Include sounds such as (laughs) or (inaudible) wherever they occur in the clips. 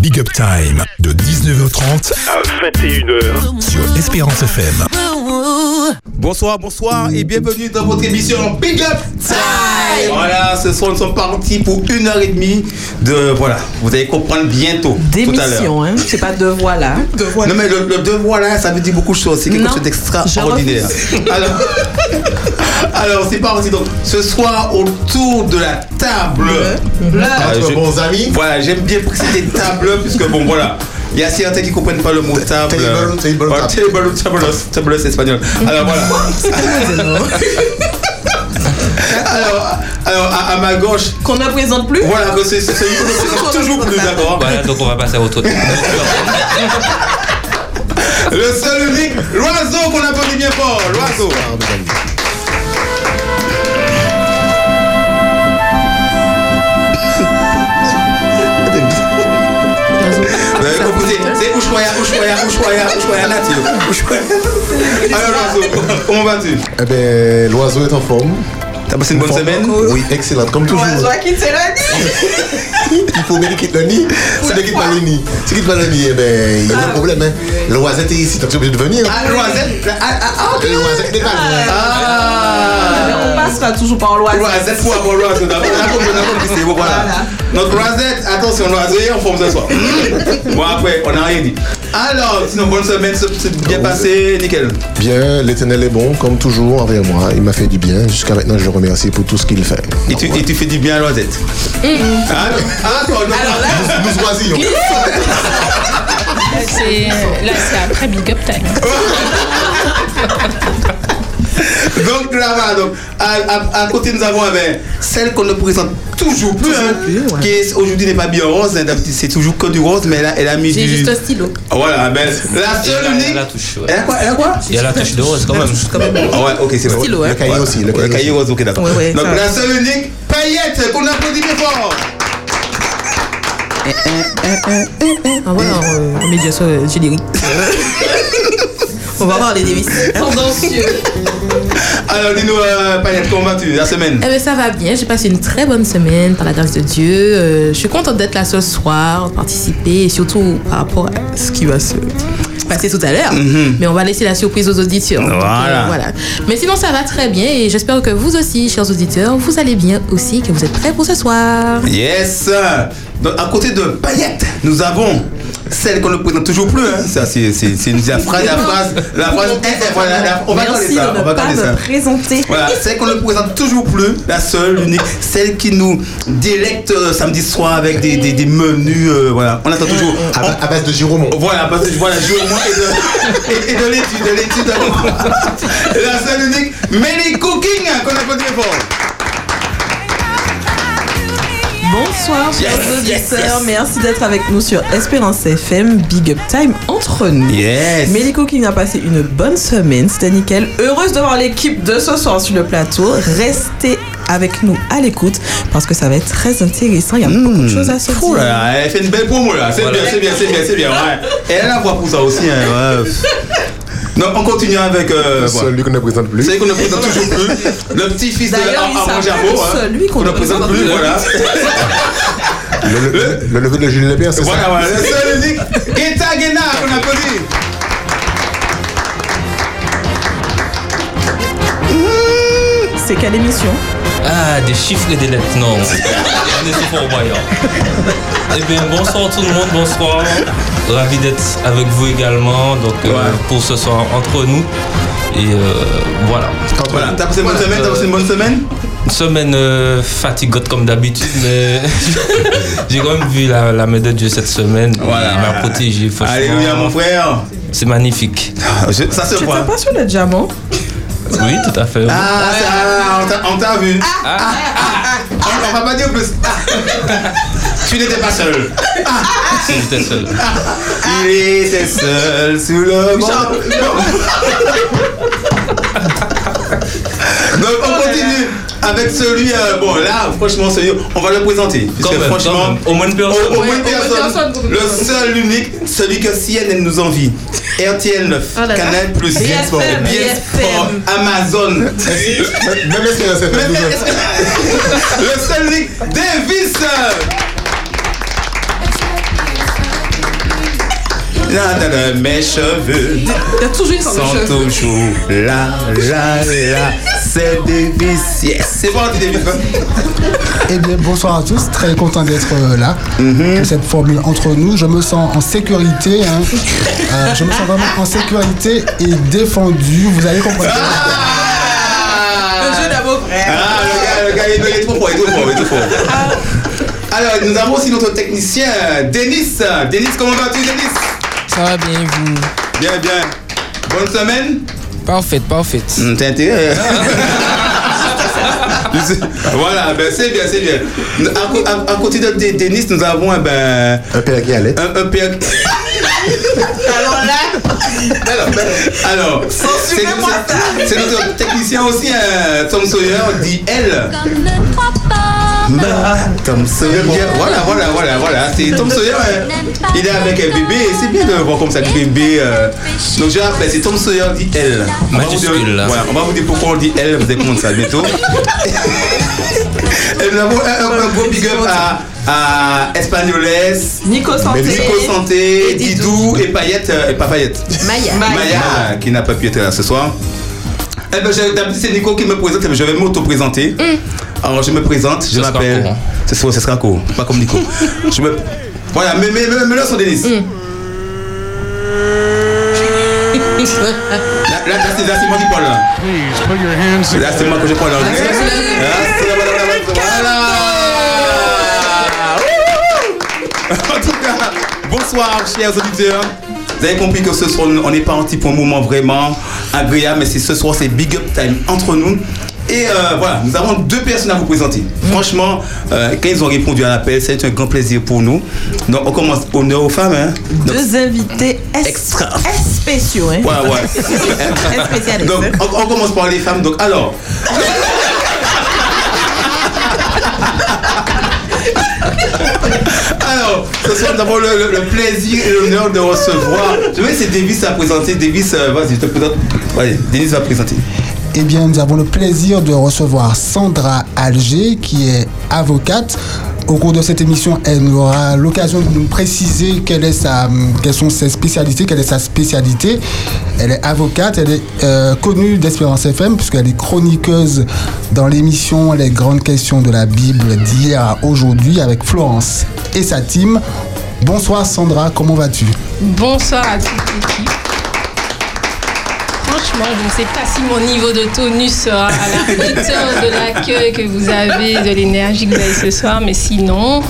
Big Up Time de 19h30 à 21h sur Espérance FM. Bonsoir, bonsoir et bienvenue dans votre émission Big Up Time. Voilà, ce soir nous sommes partis pour une heure et demie de voilà, vous allez comprendre bientôt tout à l'heure. D'émission, hein. C'est pas de voilà. De Non mais le, le devoir là, ça veut dire beaucoup de choses. C'est quelque Non, chose d'extraordinaire. Alors, (laughs) alors c'est parti. Donc ce soir autour de la table. Ah, Entre bons amis. Voilà, j'aime bien préciser table puisque bon voilà. Il y a certains qui ne comprennent pas le mot table. Table, table, table. table, table, table, c'est espagnol. Alors voilà. (laughs) alors, alors à, à ma gauche, Qu'on ne présente plus voilà, que c'est c'est celui qu'on ne présente toujours plus, d'accord Voilà, donc on va passer à autre. (laughs) Le seul unique, l'oiseau qu'on applaudit bien fort, l'oiseau. Ushuaïa, Ushuaïa, Ushuaïa, Ushuaïa nature. Ushuaïa. Alors l'oiseau, comment vas-tu? Eh ben, l'oiseau est en forme. T'as passé une bonne semaine Oui, excellente, comme toujours. Oiseau qui c'est le Il faut bien qu'il quitte le nid. Si tu quittes pas le nid, si tu quittes pas le nid, eh ben, il y a un problème. Hein. L'oisette est ici, t'es obligé de venir. Ah, l'oisette Ah, ah, ah, ok. L'oisette n'est pas Ah On passera toujours par l'oiseau. Roisette pour avoir. On a on a c'est bon, voilà. Notre Roisette, attention, l'oiseau est en forme ce soir. Bon, après, on n'a rien dit. Alors, sinon, bonne semaine, c'est bien passé, nickel. Bien, l'éternel est bon, comme toujours, envers moi. Il m'a fait du bien. Jusqu'à maintenant, je le remercie pour tout ce qu'il fait. Et tu, et tu fais du bien à l'oisette. Ah, ah, toi, non. Nous, nous choisissons. (laughs) C'est là, c'est après Big Up Time. (laughs) (laughs) Donc là, voilà, donc, à, à, à côté, nous avons eh ben, celle qu'on ne présente toujours plus, hein, qui est- aujourd'hui n'est pas bien rose, hein, c'est toujours que du rose, mais elle a, elle a mis du. juste un stylo. Voilà, ben, la seule Il y a unique. la touche, ouais. Elle a quoi Elle a quoi? Il y a la touche de rose quand même. Ah ouais, ok, c'est vrai. Stylo, hein. Le cahier aussi. Le Le cahier cahier aussi. rose, ok, d'accord. Ouais, ouais, Donc la seule unique paillette qu'on applaudit bien fort. Ah voilà, euh, en médiation euh, générique. (laughs) On va voir les dévices. Tendancieux. (laughs) Alors dis-nous, euh, paillette, comment vas-tu la semaine? Eh bien, ça va bien. J'ai passé une très bonne semaine par la grâce de Dieu. Euh, je suis contente d'être là ce soir, participer et surtout par rapport à ce qui va se passer tout à l'heure. Mais on va laisser la surprise aux auditeurs. Donc, Mhm. Voilà. voilà. Mais sinon, ça va très bien et j'espère que vous aussi, chers auditeurs, vous allez bien aussi, que vous êtes prêts pour ce soir. Yes Donc à côté de paillette, nous avons celle qu'on ne présente toujours plus. Hein. Ça, c'est c'est- c'est une la (laughs) phrase, la phrase, la phrase. eh, voilà, la- on va garder Merci ça. de On va pas garder ça. me présenter. Voilà, celle qu'on ne présente toujours plus, la seule, l'unique, celle qui nous délecte euh, samedi soir avec des, des, des menus. euh, voilà, on attend toujours. À, ba- à base de Giromont. Voilà, parce que voilà, je au moins et de, et, et de l'étude, de l'étude. (laughs) La seule unique, Melly Cooking, qu'on applaudit fort. Bonsoir, chers Yes, auditeurs. yes. Merci d'être avec nous sur Espérance FM Big Up Time entre nous. Yes. Mélico qui a passé une bonne semaine, c'était nickel. Heureuse de voir l'équipe de ce soir sur le plateau. Restez avec nous à l'écoute parce que ça va être très intéressant. Il y a beaucoup de choses à se là dire. là, elle fait une belle promo là. C'est Voilà. bien, c'est bien, c'est bien, c'est bien. Ouais. Et elle a la voix pour ça aussi. Hein, ouais. Donc on continue avec. Euh, voilà. Celui qu'on ne présente plus. Celui qu'on ne présente (laughs) toujours plus. Le petit-fils de D'ailleurs, il Armand s'appelle Jabot. hein, celui qu'on ne présente plus. plus. Voilà. Le, le, le lever de Jules Lebert, c'est Voilà, ça voilà. Le seul unique. Guetta Guena qu'on applaudit. C'est quelle émission? Ah, des chiffres et des lettres, non. (laughs) On est super. Eh bien, bonsoir tout le monde, bonsoir. Ravi d'être avec vous également. Donc, euh, Ouais. pour ce soir, entre nous. Et euh, voilà. Voilà. T'as passé une bonne semaine T'as passé une bonne semaine Une semaine euh, fatigante comme d'habitude, mais (laughs) j'ai quand même vu la, la médaille de Dieu cette semaine. Voilà. Il m'a protégé. Alléluia, mon frère. C'est magnifique. Je- Ça se Tu voit. pas sur le diamant Oui, tout à fait. Ah, t'a- on t'a vu. Ah, ah, ah. On, va pas dire plus. Ah. Tu n'étais pas seul. J'étais seul. Il était seul sous le banc. (laughs) Donc on continue avec celui, euh, bon là franchement celui, on va le présenter. Parce que même, franchement. Au moins une au, personne. au moins Ouais, une au moins une personne, personne. le seul, l'unique, celui que CNN nous envie. RTL 9, Oh là là. Canal Plus, Sport, Amazon. Même le seul unique, Davis. Mes cheveux Il y a toujours une sorte de sont toujours là, là, là. C'est Davis. Yes. C'est bon, dit Davis. Eh bien, bonsoir à tous. Très content d'être euh, là pour cette formule entre nous. Je me sens en sécurité. hein. Euh, je me sens vraiment en sécurité et défendu. Vous allez comprendre. Le jeu d'amour frère. Ah, le gars, le gars, il est trop fort, il est trop fort, il est trop fort. Alors, nous avons aussi notre technicien, Denis. Denis, comment vas-tu, Denis? Ça va bien, vous? Bien, bien. Bonne semaine Parfait, parfait. Hum, T'as intérêt Voilà, ben c'est bien, c'est bien. À, co- à- à côté de Denis, nous avons eh ben, Un père qui allait. un, un père. Alors là, Alors, ben, alors c'est Censurez-moi c'est- c'est notre technicien aussi, euh, Tom Sawyer, dit elle. Tom Sawyer, voilà, voilà, voilà, voilà. C'est Tom Sawyer, il est avec un bébé et c'est bien de le voir comme ça, le bébé. euh. Donc je rappelle, c'est Tom Sawyer dit elle. On va vous dire- on va vous dire pourquoi on dit elle, vous allez comprendre ça bientôt. (laughs) et nous avons un, un- un gros big up à, à Espagnoles, Nico Santé. Nico Santé, et Didou et Payette, euh, et pas Payette. Maya. Maya, qui n'a pas pu être là ce soir. Eh ben, c'est Nico qui me présente, mais je vais m'auto-présenter. Alors, je me présente, je Ce sera m'appelle. C'est ça, ce sera court, pas comme Nico. (laughs) je me. Voilà, mais, mais, mais, mais là, son Denis. Là, là, là, c'est là, c'est moi qui parle. Là, Là, c'est moi que je parle. Là, voilà. En tout cas, bonsoir, chers auditeurs. Vous avez compris que ce soir, on n'est pas parti pour un moment vraiment agréable, mais c'est ce soir, c'est Big Up Time entre nous. Et euh, voilà, nous avons deux personnes à vous présenter. Franchement, euh, quand ils ont répondu à l'appel, c'est un grand plaisir pour nous. Donc, on commence honneur aux femmes. Hein. Donc, Deux invités Extra. spéciaux. Hein? Ouais, ouais. (laughs) Donc, on, on commence par les femmes. Donc, alors. Ce soir, nous avons le, plaisir et l'honneur de recevoir. Je vais laisser Davis à présenter. Davis, euh, vas-y, je te présente. Allez, Denis va présenter. Eh bien, nous avons le plaisir de recevoir Sandra Alger, qui est avocate. Au cours de cette émission, elle aura l'occasion de nous préciser quelle est sa, quelles sont ses spécialités, quelle est sa spécialité. Elle est avocate, elle est euh, connue d'Espérance FM, puisqu'elle est chroniqueuse dans l'émission Les grandes questions de la Bible d'hier à aujourd'hui avec Florence et sa team. Bonsoir Sandra, comment vas-tu? Bonsoir à toute. Franchement, je ne sais pas si mon niveau de tonus sera à la (laughs) hauteur de l'accueil que vous avez, de l'énergie que vous avez ce soir, mais sinon,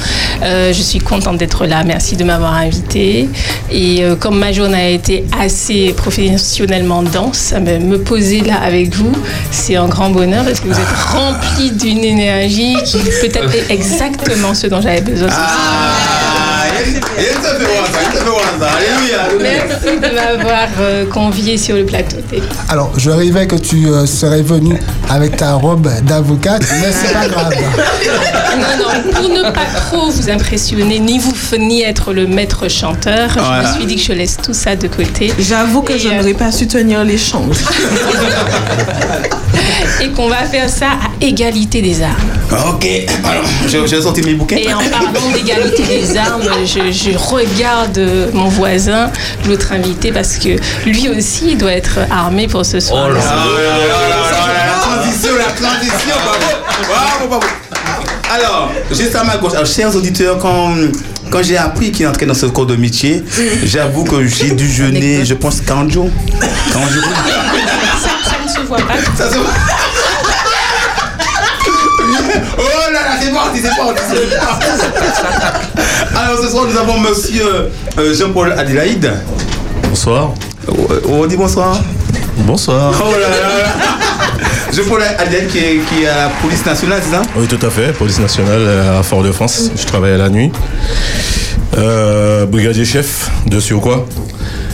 euh, je suis contente d'être là. Merci de m'avoir invitée. Et euh, comme ma journée a été assez professionnellement dense, me, poser là avec vous, c'est un grand bonheur parce que vous êtes (laughs) rempli d'une énergie qui peut-être est (laughs) exactement ce dont j'avais besoin. ce soir. Ah, Merci de m'avoir euh, convié sur le plateau. Alors, je rêvais que tu euh, serais venu avec ta robe d'avocate, mais c'est pas grave. Non, non, pour ne pas trop vous impressionner, ni vous ni être le maître chanteur, je me suis dit que je laisse tout ça de côté J'avoue que Et, je euh, n'aurais pas su tenir l'échange. (laughs) (laughs) et qu'on va faire ça à égalité des armes. Ok, alors, je, sortir mes bouquins. Et en parlant d'égalité des armes, je, je regarde mon voisin, l'autre invité, parce que lui aussi doit être armé pour ce soir. Oh là la transition, la transition, bravo, bravo, bravo. Alors, juste à ma gauche, alors, chers auditeurs, quand, quand j'ai appris qu'il entrait dans ce corps de métier, j'avoue que j'ai dû jeûner, je pense, 40 jours. 40 jours. Voit pas. Ça se (laughs) Oh là là, c'est parti, c'est parti, c'est parti. Alors ce soir, nous avons monsieur euh, Jean-Paul Adélaïde. Bonsoir. Euh, On dit bonsoir. Bonsoir. Oh là là là. Jean-Paul Adélaïde qui est, qui est à la police nationale, c'est ça? Oui, tout à fait. Police nationale euh, à Fort-de-France. Je travaille à la nuit. Euh, brigadier chef de Sioquois.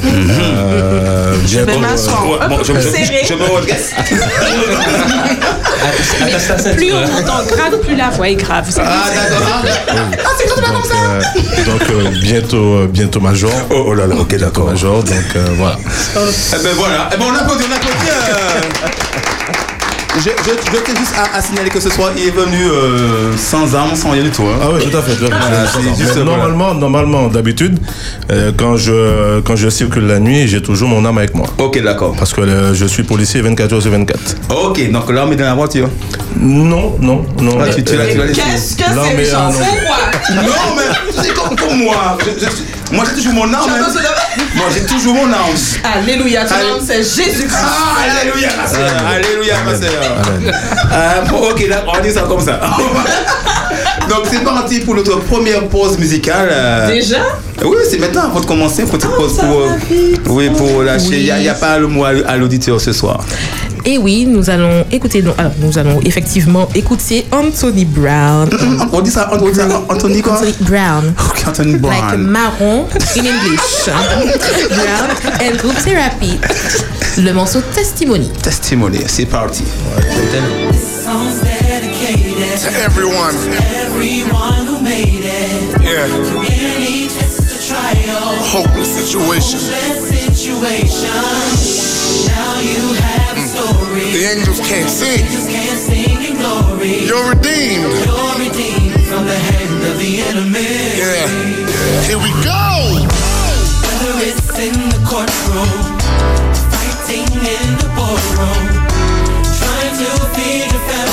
Euh, Je vais bientôt, m'asseoir. Ouais, bon, je, je, Serré. je me redresse. (laughs) Plus on monte en grade, plus la voix est grave. Vous savez, Ah d'accord. donc, euh, donc, euh, bientôt, euh, bientôt major. Oh, oh là là, ok d'accord. Major, donc voilà. Eh ben voilà. Eh ben on applaudit, on applaudit. Je, je, je tiens juste à, à signaler que ce soir, il est venu euh, sans armes, sans rien du tout. hein. Ah oui, tout à fait. tout à fait. Voilà, C'est- c'est juste, mais voilà. normalement, normalement, d'habitude, euh, quand je quand je circule la nuit, j'ai toujours mon arme avec moi. Ok, d'accord. Parce que euh, je suis policier 24 heures sur 24. Ok, donc l'arme est dans la voiture. Non, non, non. Ah, tu, tu l'as tu l'as laissé. Qu'est-ce que L'arme c'est est Pourquoi Non, mais c'est comme pour moi. Je- je- moi, j'ai toujours mon arme. Hein. Moi, j'ai toujours mon arme. Alléluia, ton nom c'est Jésus-Christ. Ah, alléluia, ma sœur. Alléluia, ma sœur. Ah, bon, ok, d'accord, on dit ça comme ça. (laughs) (laughs) Donc, c'est parti pour notre première pause musicale. euh. Déjà? Oui, c'est maintenant, avant de commencer, petite pause pour, euh, oui, pour lâcher. Il n'y a, pas le mot à l'auditeur ce soir. Et oui, nous allons écouter, non, alors, nous allons effectivement écouter Anthony Brown. On dit ça, on dit ça, Anthony quoi? Anthony Brown. Ok, Anthony Brown. Like marron in English. (laughs) Brown and group therapy. Le morceau Testimony. Testimony, c'est parti. To everyone. everyone who made it. Yeah. Through any test or trial, Hopeless situation. hopeless situation. Now you have a story. The angels can't sing. Angels can't sing in glory. You're redeemed. You're redeemed from the hand of the enemy. Yeah. Here we go. Whether it's in the courtroom, fighting in the boardroom, trying to feed your family,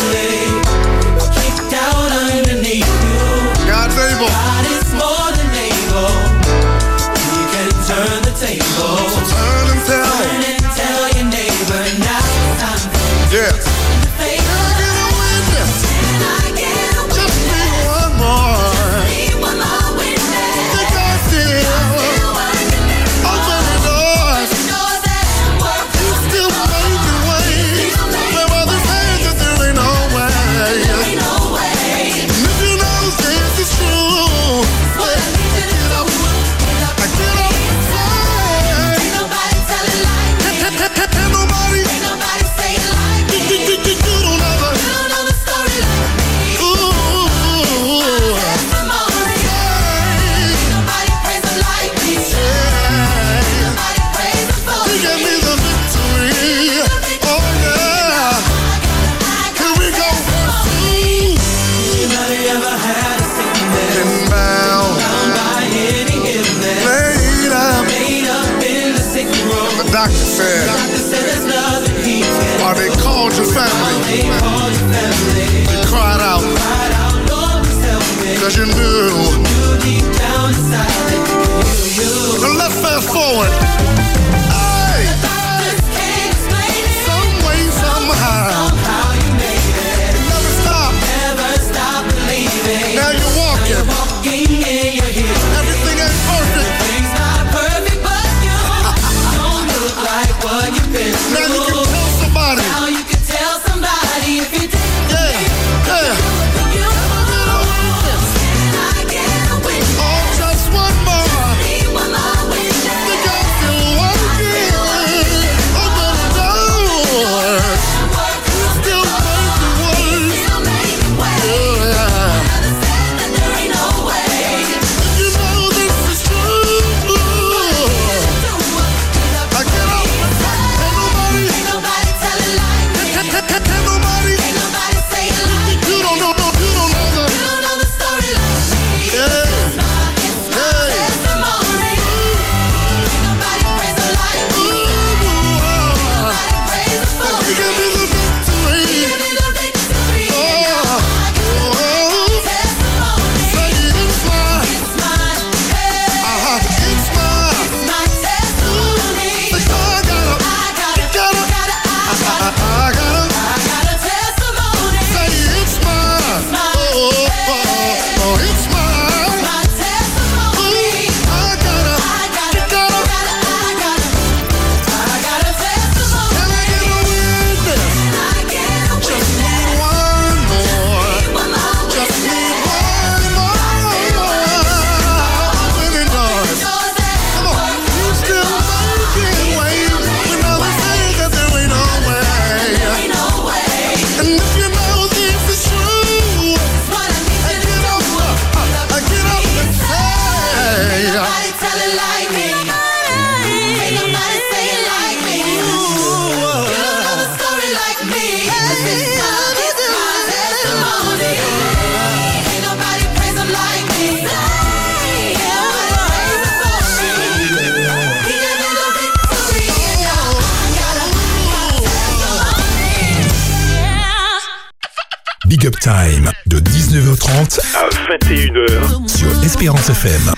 Big Up Time de 19h30 à 21h sur Espérance FM.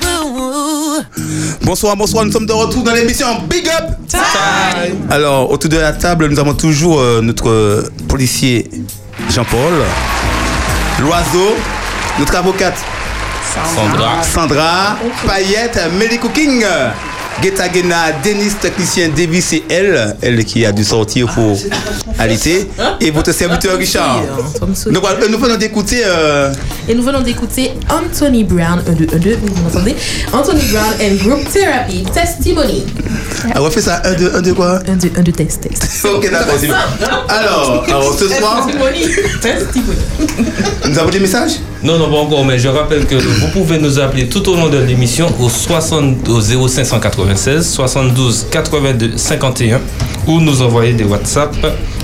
Bonsoir, bonsoir, nous sommes de retour dans l'émission Big Up Time. Alors, autour de la table, nous avons toujours euh, notre euh, policier Jean-Paul, l'oiseau, notre avocate Sandra. Sandra, Payette, Melly Cooking, Geta Gena, Denis, technicien Davis et elle, elle qui a dû sortir pour allaiter, et votre serviteur Richard. Donc voilà, nous venons d'écouter. euh, Et nous venons d'écouter Anthony Brown, 1, 2, 1, 2, vous m'entendez? Anthony Brown and Group Therapy, Testimony. ah, on va faire ça, un, deux, un, deux quoi? 1, 2, 1, 2, test, test. (laughs) Ok, d'accord, c'est bon. Alors, alors, ce soir, Testimony. Testimony. nous avons des messages? Non, non, pas encore, mais je rappelle que vous pouvez nous appeler tout au long de l'émission au, 60, au 0596 72 82 51 ou nous envoyer des WhatsApp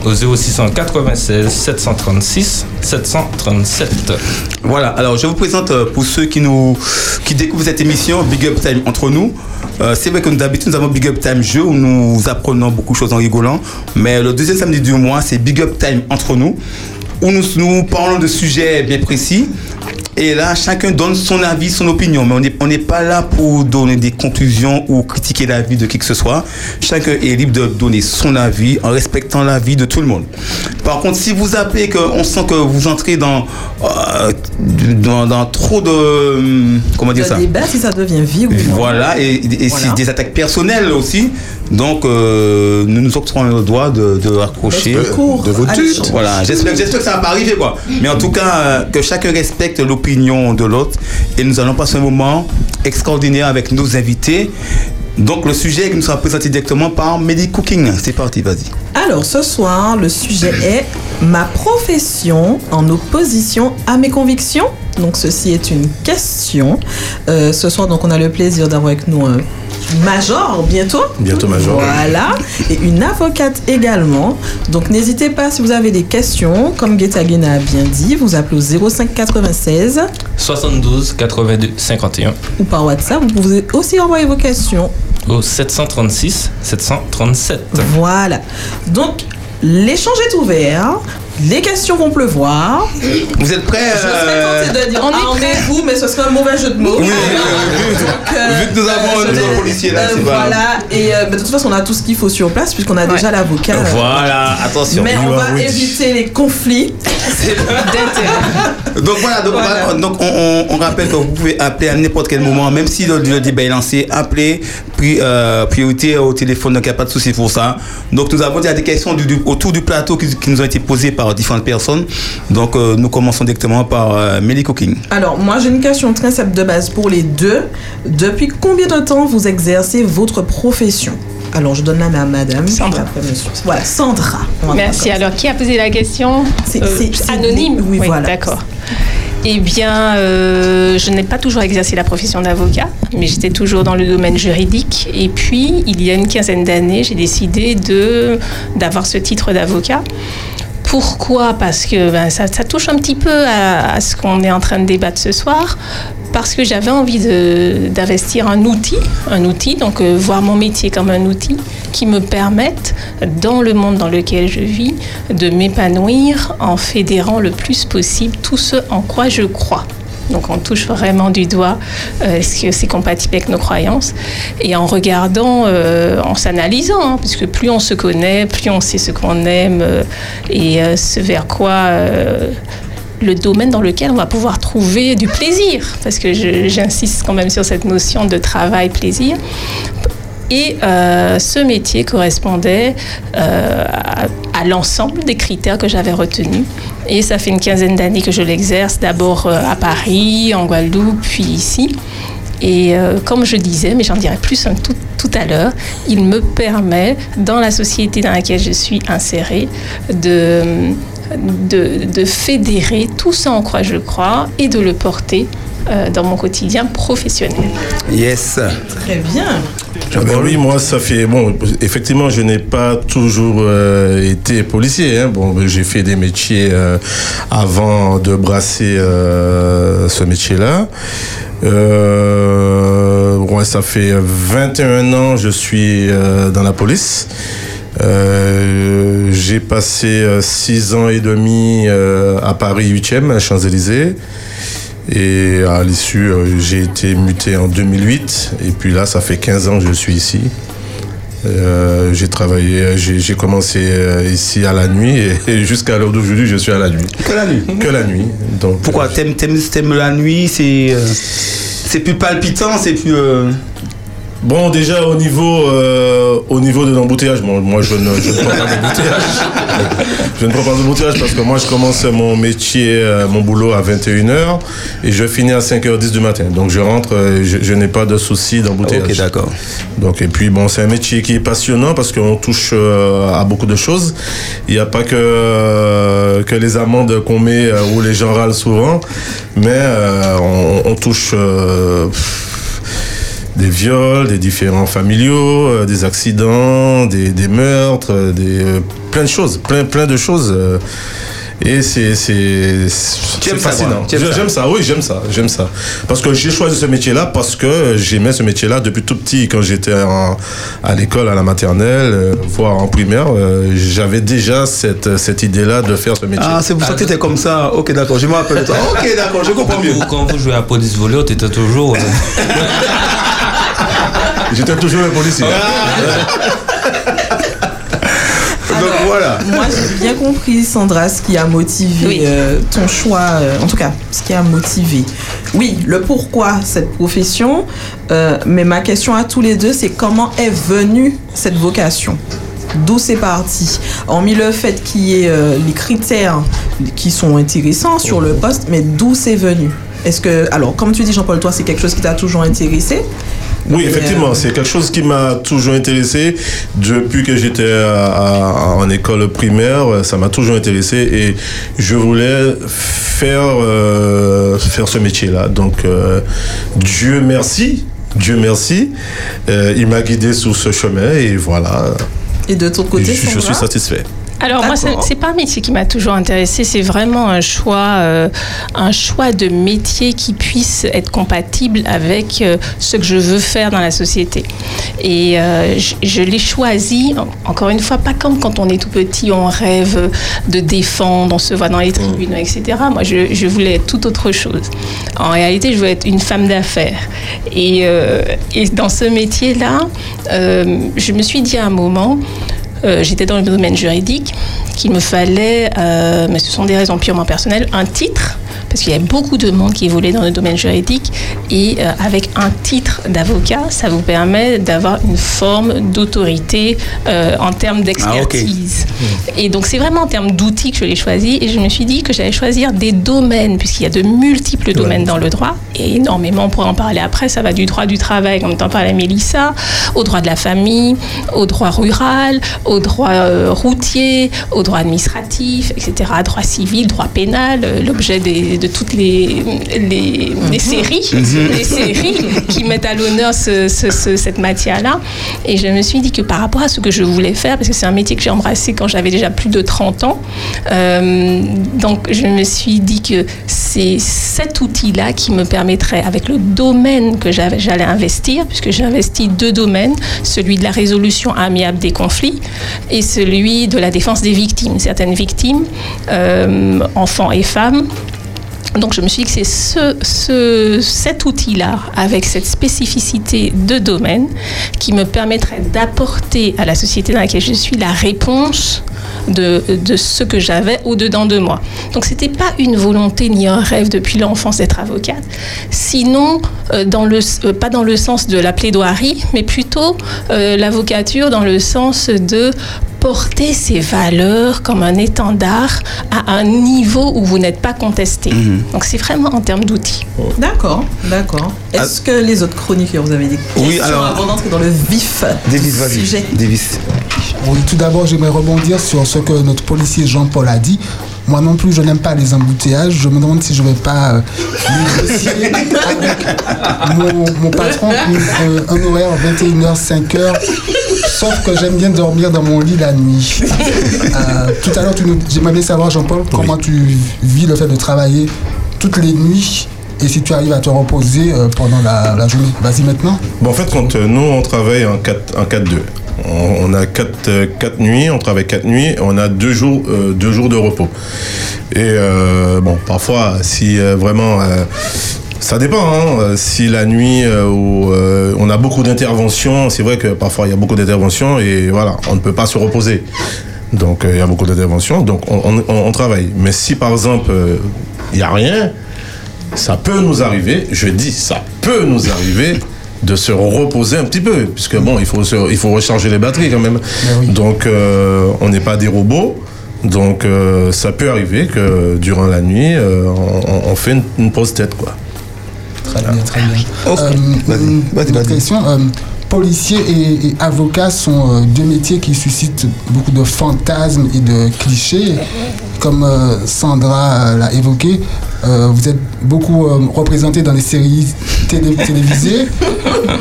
au 0696 736 737. Voilà, alors je vous présente euh, pour ceux qui nous qui découvrent cette émission Big Up Time entre nous. Euh, c'est vrai que d'habitude nous avons Big Up Time jeu où nous apprenons beaucoup de choses en rigolant, mais le deuxième samedi du mois c'est Big Up Time entre nous où nous, nous parlons de sujets bien précis. Et là, chacun donne son avis, son opinion. Mais on n'est pas là pour donner des conclusions ou critiquer l'avis de qui que ce soit. Chacun est libre de donner son avis en respectant l'avis de tout le monde. Par contre, si vous appelez qu'on sent que vous entrez dans, euh, dans, dans trop de... hum, Comment dire Le ça? débat, si ça devient vieux ou non. Voilà, et, et Voilà. c'est des attaques personnelles aussi. Donc, euh, nous nous octroyons le droit de, de raccrocher. De cours De vos l'échange. Voilà, j'espère j'espère que ça va pas arriver, quoi. Mais en tout cas, euh, que chacun respecte l'opinion de l'autre. Et nous allons passer un moment extraordinaire avec nos invités. Donc, le sujet qui nous sera présenté directement par Mehdi Cooking. C'est parti, vas-y. Alors, ce soir, le sujet est ma profession en opposition à mes convictions. Donc, ceci est une question. Euh, ce soir, donc, on a le plaisir d'avoir avec nous un major bientôt. Bientôt major. Voilà. Et une avocate également. Donc, n'hésitez pas si vous avez des questions. Comme Guetta Guena a bien dit, vous appelez au 05 96 72 82 51 ou par WhatsApp. Vous pouvez aussi envoyer vos questions au 736 737. Voilà. Donc, l'échange est ouvert. Les questions vont pleuvoir. Vous êtes prêts Je serais euh, tentée de dire on est on est vous, mais ce serait un mauvais jeu de mots. Oui, oui, Donc, euh, Vu que nous avons je un vais- policier là, euh, c'est pas. Voilà, et euh, bah, de toute façon, on a tout ce qu'il faut sur place, puisqu'on a déjà l'avocat. euh, Voilà, attention. Mais on va éviter les conflits. (laughs) Donc voilà, donc, on va- donc on, on- on rappelle que vous pouvez appeler à n'importe quel moment, même si le, le débat est lancé, appelez, puis euh, priorité au téléphone, donc il n'y a pas de souci pour ça. Donc nous avons déjà des questions du- du- autour du plateau qui, qui nous ont été posées par différentes personnes. Donc euh, nous commençons directement par euh, Melly Cooking. Alors, moi, j'ai une question très simple de base pour les deux. Depuis combien de temps vous exercez votre profession? Alors, je donne la main à madame. Sandra. Après, monsieur. Voilà, Sandra. Merci. Alors, qui a posé la question? C'est- Euh, Anonyme oui, voilà. D'accord. Eh bien, euh, je n'ai pas toujours exercé la profession d'avocat, mais j'étais toujours dans le domaine juridique. Et puis, il y a une quinzaine d'années, j'ai décidé de d'avoir ce titre d'avocat. Pourquoi Parce que ben, ça, touche un petit peu à, ce qu'on est en train de débattre ce soir. Parce que j'avais envie d'investir un outil, un outil, donc euh, voir mon métier comme un outil qui me permette, dans le monde dans lequel je vis, de m'épanouir en fédérant le plus possible tout ce en quoi je crois. Donc on touche vraiment du doigt euh, est-ce que c'est compatible avec nos croyances et en regardant, euh, en s'analysant, hein, parce que plus on se connaît, plus on sait ce qu'on aime euh, et ce vers quoi le domaine dans lequel on va pouvoir trouver du plaisir, parce que j'insiste quand même sur cette notion de travail-plaisir. Et euh, ce métier correspondait euh, à, l'ensemble des critères que j'avais retenus. Et ça fait une quinzaine d'années que je l'exerce, d'abord euh, à Paris, en Guadeloupe, puis ici. Et comme je disais, mais j'en dirai plus tout, tout à l'heure, il me permet, dans la société dans laquelle je suis insérée, de, de, de fédérer tout ce en quoi je crois et de le porter euh, dans mon quotidien professionnel. Yes. Très bien. Ah ben oui, moi, ça fait. Bon, effectivement, je n'ai pas toujours euh, été policier. hein. Bon, j'ai fait des métiers euh, avant de brasser euh, ce métier-là. Euh, ouais, ça fait 21 ans je suis euh, dans la police. Euh, j'ai passé euh, six ans et demi euh, à Paris 8e, à Champs-Élysées. Et à l'issue, euh, j'ai été muté en 2008. Et puis là, ça fait 15 ans que je suis ici. Euh, j'ai travaillé, j'ai commencé euh, ici à la nuit (laughs) et, jusqu'à l'heure d'aujourd'hui, je suis à la nuit. Que la nuit Que la nuit. Donc, Pourquoi? T'aimes, t'aimes, la nuit C'est euh, c'est plus palpitant, c'est plus. Bon, déjà au niveau, euh, au niveau de l'embouteillage, bon, moi je ne, je ne prends pas d'embouteillage. (laughs) je ne prends pas d'embouteillage parce que moi je commence mon métier, euh, mon boulot à 21h et je finis à 5h10 du matin. Donc je rentre, euh, je, je n'ai pas de soucis d'embouteillage. Ok, d'accord. Donc, et puis bon, c'est un métier qui est passionnant parce qu'on touche euh, à beaucoup de choses. Il n'y a pas que, euh, que les amendes qu'on met où les gens râlent souvent, mais euh, on, on touche euh, des viols, des différents familiaux, euh, des accidents, des, des meurtres, euh, des, euh, plein de choses, plein, plein de choses. euh, et c'est fascinant. Tu. J'aime ça, oui, j'aime ça, j'aime ça. Parce que j'ai choisi ce métier-là parce que j'aimais ce métier-là depuis tout petit. Quand j'étais à l'école, à la maternelle, euh, voire en primaire, euh, j'avais déjà cette, cette idée-là de faire ce métier. Ah, c'est pour ça que t'étais comme ça. Ok, d'accord, je me rappelle. Ok, d'accord, je comprends mieux. Quand vous jouez à police voleur, tu étais toujours. (laughs) J'étais toujours un policier. Donc voilà. Moi, j'ai bien compris, Sandra, ce qui a motivé euh, ton choix, euh, en tout cas, ce qui a motivé. Oui, le pourquoi cette profession, euh, mais ma question à tous les deux, c'est comment est venue cette vocation? D'où c'est parti? Hormis le fait qu'il y ait euh, les critères qui sont intéressants sur le poste, mais d'où c'est venu? Est-ce que, alors, comme tu dis, Jean-Paul, toi, c'est quelque chose qui t'a toujours intéressé Oui, effectivement, c'est quelque chose qui m'a toujours intéressé depuis que j'étais en école primaire. Ça m'a toujours intéressé et je voulais faire euh, faire ce métier-là. Donc, euh, Dieu merci, Dieu merci, euh, il m'a guidé sur ce chemin et voilà. Et de ton côté, je, je suis satisfait. Alors moi, c'est pas un métier qui m'a toujours intéressé. C'est vraiment un choix, euh, un choix de métier qui puisse être compatible avec euh, ce que je veux faire dans la société. Et euh, je, je l'ai choisi, en- encore une fois, pas comme quand on est tout petit, on rêve de défendre, on se voit dans les tribunes, etc. Moi, je, je voulais être tout autre chose. En réalité, je voulais être une femme d'affaires. Et, et dans ce métier-là, je me suis dit à un moment, euh, j'étais dans le domaine juridique, qu'il me fallait, euh, mais ce sont des raisons purement personnelles, un titre, parce qu'il y a beaucoup de monde qui évolue dans le domaine juridique, et euh, avec un titre d'avocat, ça vous permet d'avoir une forme d'autorité euh, en termes d'expertise. Et donc c'est vraiment en termes d'outils que je l'ai choisi, et je me suis dit que j'allais choisir des domaines, puisqu'il y a de multiples domaines dans le droit, et énormément, on pourra en parler après, ça va du droit du travail, comme t'en parlait Mélissa, au droit de la famille, au droit rural, au droit euh, routier, au droit administratif, etc., droit civil, droit pénal, l'objet des- de toutes les, les, les séries, Mhm. les séries qui mettent à l'honneur ce- ce- ce- cette matière-là. Et je me suis dit que par rapport à ce que je voulais faire, parce que c'est un métier que j'ai embrassé quand j'avais déjà plus de 30 ans, euh, donc je me suis dit que c'est cet outil-là qui me permettrait, avec le domaine que j'allais investir, puisque j'ai investi deux domaines, celui de la résolution amiable des conflits et celui de la défense des victimes. Certaines victimes, euh, enfants et femmes, donc je me suis dit que c'est ce, ce- cet outil-là, avec cette spécificité de domaine, qui me permettrait d'apporter à la société dans laquelle je suis la réponse de, ce que j'avais au-dedans de moi. Donc c'était pas une volonté ni un rêve depuis l'enfance d'être avocate. Sinon, euh, euh, pas dans le sens de la plaidoirie, mais plutôt euh, l'avocature dans le sens de porter ses valeurs comme un étendard à un niveau où vous n'êtes pas contesté. Donc c'est vraiment en termes d'outils. D'accord, d'accord. Est-ce que les autres chroniqueurs, vous avez des questions Oui, alors- avant d'entrer dans le vif Davis, du vas-y. sujet Davis. Oui, tout d'abord, j'aimerais rebondir sur ce que notre policier Jean-Paul a dit. Moi non plus, je n'aime pas les embouteillages. Je me demande si je ne vais pas euh, négocier avec mon, mon patron une- euh, un horaire 21h, 5h. Sauf que j'aime bien dormir dans mon lit la nuit. Euh, tout à l'heure, j'aimerais bien savoir, Jean-Paul, comment tu vis le fait de travailler toutes les nuits et si tu arrives à te reposer pendant la, la journée. Vas-y maintenant. Bon, en fait, quand nous, on travaille en 4 en 4-2. On, a quatre, euh, quatre nuits, on travaille quatre nuits, on a deux jours, euh, de repos. Et euh, bon, parfois, si vraiment, ça dépend. hein, si la nuit où on a beaucoup d'interventions, c'est vrai que parfois il y a beaucoup d'interventions et voilà, on ne peut pas se reposer. Donc il y a beaucoup d'interventions, donc on, on- travaille. Mais si par exemple il n'y a rien, ça peut nous arriver, je dis ça peut nous arriver de se reposer un petit peu, puisque bon, il faut, se- il faut recharger les batteries quand même. Donc euh, on n'est pas des robots. Donc euh, ça peut arriver que durant la nuit, euh, on, fait une, une pause tête quoi. Très bien, très bien. Euh, une autre question. Policiers et, et avocats sont euh, deux métiers qui suscitent beaucoup de fantasmes et de clichés. Comme euh, Sandra euh, l'a évoqué, euh, vous êtes beaucoup euh, représenté dans les séries télé- télévisées. (laughs)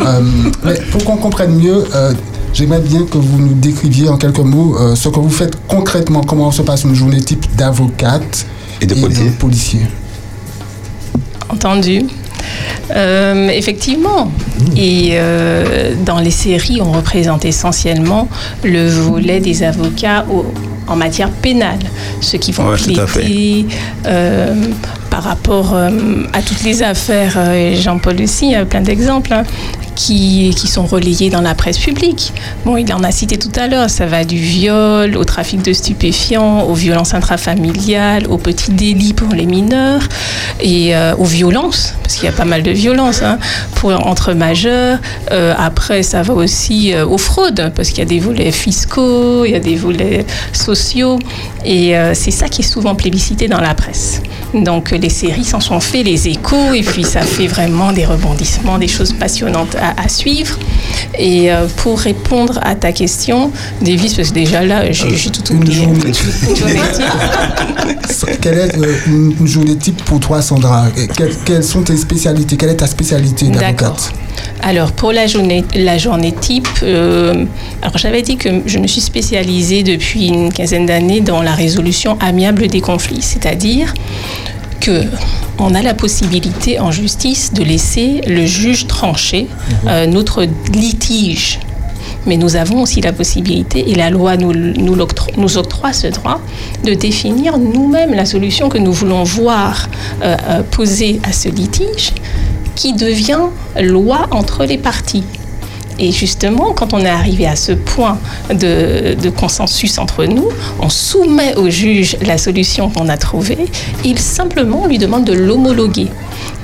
Euh, mais pour qu'on comprenne mieux, euh, j'aimerais bien que vous nous décriviez en quelques mots euh, ce que vous faites concrètement, comment se passe une journée type d'avocate et de policier. Entendu. Euh, effectivement. Et euh, dans les séries, on représente essentiellement le volet des avocats au- en matière pénale, ceux qui vont Ouais, plaider euh, par rapport à toutes les affaires. Jean-Paul aussi, a plein d'exemples. hein, Qui, sont relayés dans la presse publique. Bon, il en a cité tout à l'heure, ça va du viol au trafic de stupéfiants, aux violences intrafamiliales, aux petits délits pour les mineurs et euh, aux violences, parce qu'il y a pas mal de violences hein, pour, entre majeurs. Euh, après, ça va aussi euh, aux fraudes, parce qu'il y a des volets fiscaux, il y a des volets sociaux, et c'est ça qui est souvent plébiscité dans la presse. Donc les séries s'en sont fait les échos, et puis ça fait vraiment des rebondissements, des choses passionnantes à suivre. Et euh, pour répondre à ta question, Davis, parce que déjà là, j'ai j'ai tout oublié. Une journée (laughs) type. (laughs) Quelle est euh, une, une journée type pour toi, Sandra? Quelles, quelles sont tes spécialités? Quelle est ta spécialité d'avocate? Alors, pour la journée, la journée type, euh, alors j'avais dit que je me suis spécialisée depuis une quinzaine d'années dans la résolution amiable des conflits, c'est-à-dire que on a la possibilité en justice de laisser le juge trancher euh, notre litige. Mais nous avons aussi la possibilité, et la loi nous, nous, l'octro- nous octroie ce droit, de définir nous-mêmes la solution que nous voulons voir euh, euh, posée à ce litige, qui devient loi entre les parties. Et justement, quand on est arrivé à ce point de, consensus entre nous, on soumet au juge la solution qu'on a trouvée. Il simplement lui demande de l'homologuer.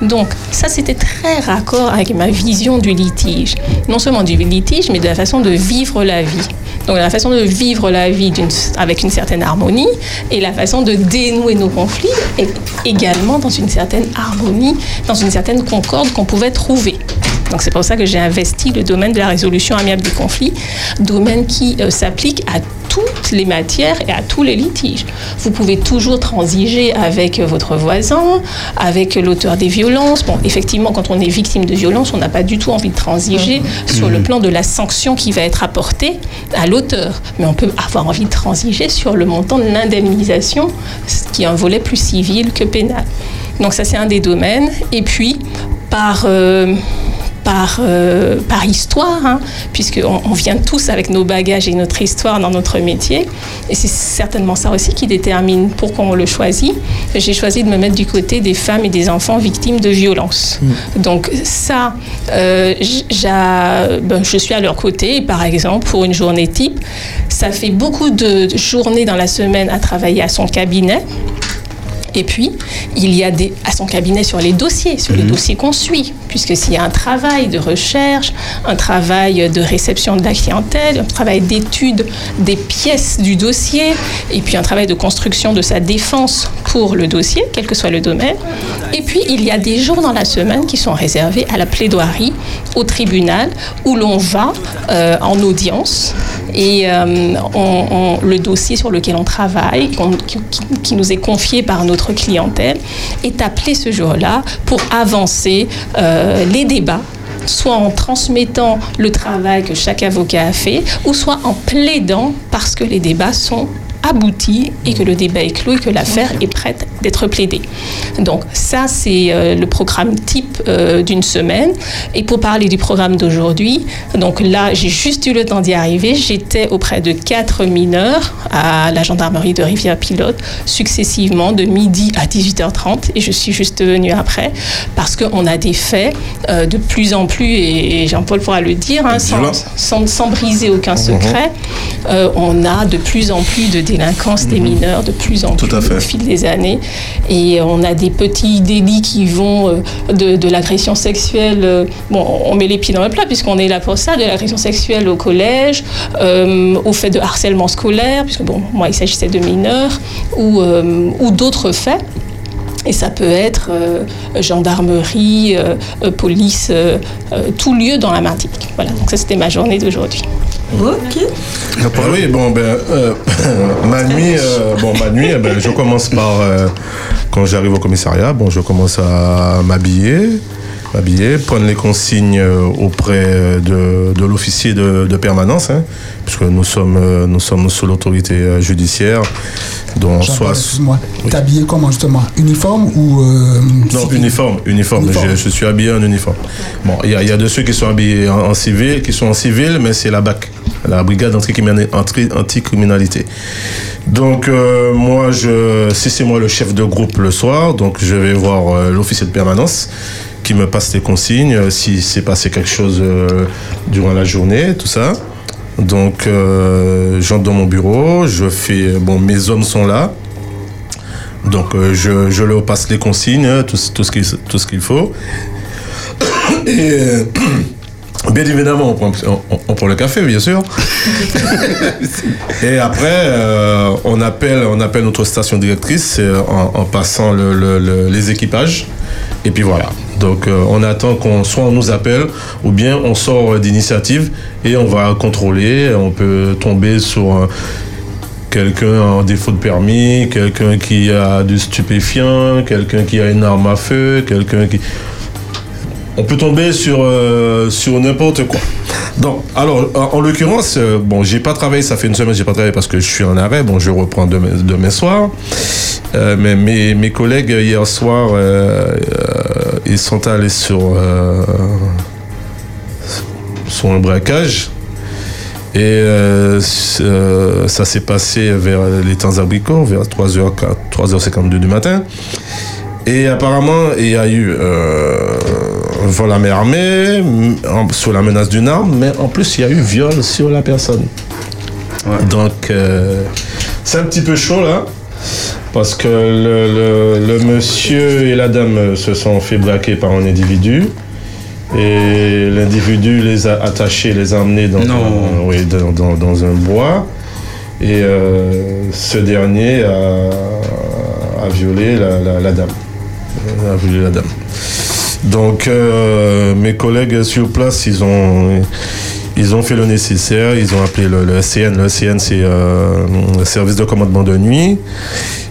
Donc ça, c'était très raccord avec ma vision du litige. Non seulement du litige, mais de la façon de vivre la vie. Donc la façon de vivre la vie avec une certaine harmonie et la façon de dénouer nos conflits est également dans une certaine harmonie, dans une certaine concorde qu'on pouvait trouver. Donc c'est pour ça que j'ai investi le domaine de la résolution amiable des conflits, domaine qui euh, s'applique à toutes les matières et à tous les litiges. Vous pouvez toujours transiger avec euh, votre voisin, avec l'auteur des violences. Bon, effectivement, quand on est victime de violence, on n'a pas du tout envie de transiger sur le Mhm. plan de la sanction qui va être apportée à l'auteur. Mais on peut avoir envie de transiger sur le montant de l'indemnisation, ce qui est un volet plus civil que pénal. Donc ça, c'est un des domaines. Et puis, par... euh, par, euh, par histoire, hein, puisqu'on on vient tous avec nos bagages et notre histoire dans notre métier. Et c'est certainement ça aussi qui détermine pourquoi on le choisit. J'ai choisi de me mettre du côté des femmes et des enfants victimes de violences. Donc ça, euh, ben, je suis à leur côté. Par exemple, pour une journée type, ça fait beaucoup de journées dans la semaine à travailler à son cabinet. Et puis, il y a des, à son cabinet sur les dossiers, sur les dossiers qu'on suit, puisque s'il y a un travail de recherche, un travail de réception de la clientèle, un travail d'étude des pièces du dossier, et puis un travail de construction de sa défense pour le dossier, quel que soit le domaine. Et puis, il y a des jours dans la semaine qui sont réservés à la plaidoirie, au tribunal, où l'on va euh, en audience et euh, le dossier sur lequel on travaille, qui nous est confié par notre clientèle, est appelé ce jour-là pour avancer euh, les débats soit en transmettant le travail que chaque avocat a fait, ou soit en plaidant parce que les débats sont aboutis et que le débat est clos et que l'affaire est prête d'être plaidé. Donc ça, c'est euh, le programme type euh, d'une semaine. Et pour parler du programme d'aujourd'hui, donc là, j'ai juste eu le temps d'y arriver. J'étais auprès de quatre mineurs à la gendarmerie de Rivière-Pilote, successivement de midi à 18h30. Et je suis juste venue après parce qu'on a des faits euh, de plus en plus, et Jean-Paul pourra le dire, hein, sans, sans- sans briser aucun secret, euh, on a de plus en plus de délinquance des mineurs, de plus en plus au fil des années. Et on a des petits délits qui vont euh, de, de l'agression sexuelle. euh, bon, on met les pieds dans le plat puisqu'on est là pour ça, de l'agression sexuelle au collège, euh, au fait de harcèlement scolaire, puisque bon, moi il s'agissait de mineurs, ou, euh, ou d'autres faits. Et ça peut être euh, gendarmerie, euh, euh, police, euh, tout lieu dans la Martinique. Voilà, donc ça c'était ma journée d'aujourd'hui. Ok. Ah oui, bon, ben, euh, (laughs) ma nuit, euh, bon, ma nuit, eh ben, je commence par, euh, quand j'arrive au commissariat, bon, je commence à m'habiller, m'habiller, prendre les consignes auprès de, de l'officier de, de permanence, hein, puisque nous sommes, euh, nous sommes sous l'autorité euh, judiciaire, Jean-Paul, soit excuse-moi. T'es habillé comment justement? Uniforme ou euh, non, uniforme, uniforme. Je, je suis habillé en uniforme. Bon, il y, y a de ceux qui sont habillés en, en civil, qui sont en civil, mais c'est la BAC, la brigade anticriminali- anti- anticriminalité. Donc euh, moi, je, si c'est moi le chef de groupe le soir, donc je vais voir euh, l'officier de permanence qui me passe les consignes, si s'est passé quelque chose durant la journée, tout ça. Donc euh, j'entre dans mon bureau, je fais, bon, mes hommes sont là. Donc euh, je, je leur passe les consignes, hein, tout, ce- tout ce qu'il faut. (coughs) Et euh, (coughs) bien évidemment, on prend, on- on prend le café, bien sûr. (laughs) Et après, euh, on, appelle, on appelle notre station directrice euh, en, en passant le- le- le- les équipages. Et puis voilà. Donc euh, on attend qu'on soit on nous appelle ou bien on sort d'initiative et on va contrôler. On peut tomber sur un- quelqu'un en défaut de permis, quelqu'un qui a du stupéfiant, quelqu'un qui a une arme à feu, quelqu'un qui... On peut tomber sur, euh, sur n'importe quoi. Donc, alors, en, en l'occurrence, euh, bon, j'ai pas travaillé, ça fait une semaine, j'ai pas travaillé parce que je suis en arrêt. Bon, je reprends demain, soir. Euh, mais mes, mes collègues, hier soir, euh, euh, ils sont allés sur, euh, sur un braquage. Et euh, euh, ça s'est passé vers les temps abricots, vers 3h, 3h52 du matin. Et apparemment, il y a eu euh, vol à main armée, sous la menace d'une arme, mais en plus, il y a eu viol sur la personne. Donc, euh, c'est un petit peu chaud là, parce que le, le- le monsieur et la dame se sont fait braquer par un individu. Et l'individu les a attachés, les a emmenés dans, un, oui, dans, dans- dans un bois. Et euh, ce dernier a, a violé la, la- la dame. A violé la dame. Donc euh, mes collègues sur place, ils ont, ils ont fait le nécessaire. Ils ont appelé le, le SCN. Le SCN, c'est euh, le service de commandement de nuit.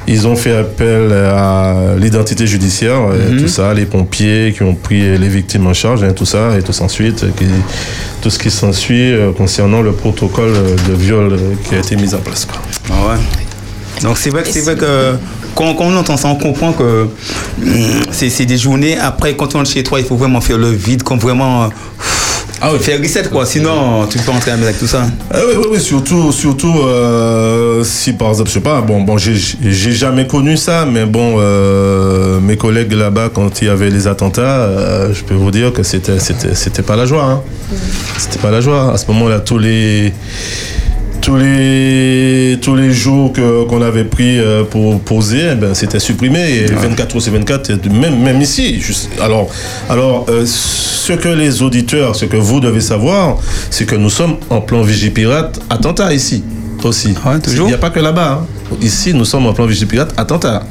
Ils ont fait appel à l'identité judiciaire, euh, tout ça, les pompiers qui ont pris les victimes en charge, hein, tout ça, et tout s'ensuite, qui- tout ce qui s'ensuit euh, concernant le protocole de viol qui a été mis en place. quoi. Ah ouais. Donc c'est vrai que c'est vrai que quand, quand on entend ça, on comprend que hum, c'est des journées après quand on rentre chez toi, il faut vraiment faire le vide, comme vraiment euh, faire reset quoi. Sinon, tu peux entrer à la maison avec tout ça. Ah oui, oui, oui, surtout, surtout euh, si par exemple, je sais pas, bon, bon, j'ai jamais connu ça, mais bon, euh, mes collègues là-bas, quand il y avait les attentats, euh, je peux vous dire que c'était, c'était, c'était pas la joie. Hein. C'était pas la joie. À ce moment-là, tous les tous les tous les jours que qu'on avait pris euh, pour poser, eh ben, c'était supprimé. Et 24 heures c'est 24, et même même ici. juste- alors alors euh, ce que les auditeurs, ce que vous devez savoir, c'est que nous sommes en plan Vigipirate attentat ici aussi. Il n'y a pas que là-bas. hein. Ici, nous sommes en plan Vigipirate attentat.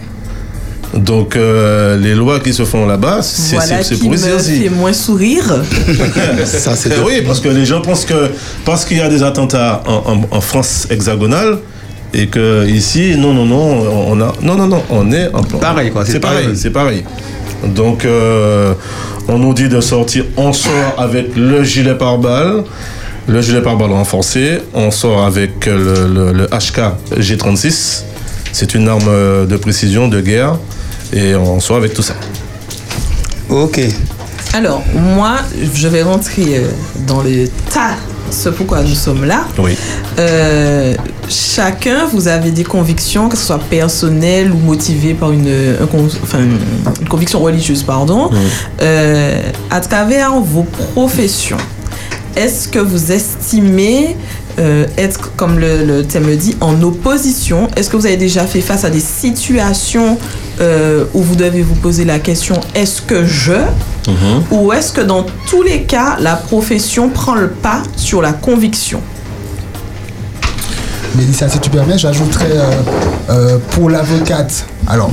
Donc euh, les lois qui se font là-bas, c'est Voilà pour ici aussi. fait moins sourire. Ça, c'est oui, parce que les gens pensent que parce qu'il y a des attentats en, en- en France hexagonale et que ici, non, non, non, on a, non, non, non, on est en Pareil, quoi, c'est pareil, pareil. c'est pareil. Donc, euh, on nous dit de sortir, on sort avec le gilet pare-balles. Le gilet pare-balles renforcé, on sort avec le, le- le HK G36 c'est une arme euh, de précision, de guerre, et on sort avec tout ça. Ok. Alors, moi, je vais rentrer euh, dans le tas, ce pourquoi nous sommes là. Oui. Euh, chacun, vous avez des convictions, que ce soit personnelles ou motivées par une, un con- enfin, une conviction religieuse, pardon, Euh, à travers vos professions. Est-ce que vous estimez euh, être, comme le, le thème le dit, en opposition? Est-ce que vous avez déjà fait face à des situations euh, où vous devez vous poser la question est-ce que je ou est-ce que dans tous les cas, la profession prend le pas sur la conviction? Mélissa, si tu permets, j'ajouterais euh, euh, pour l'avocate, alors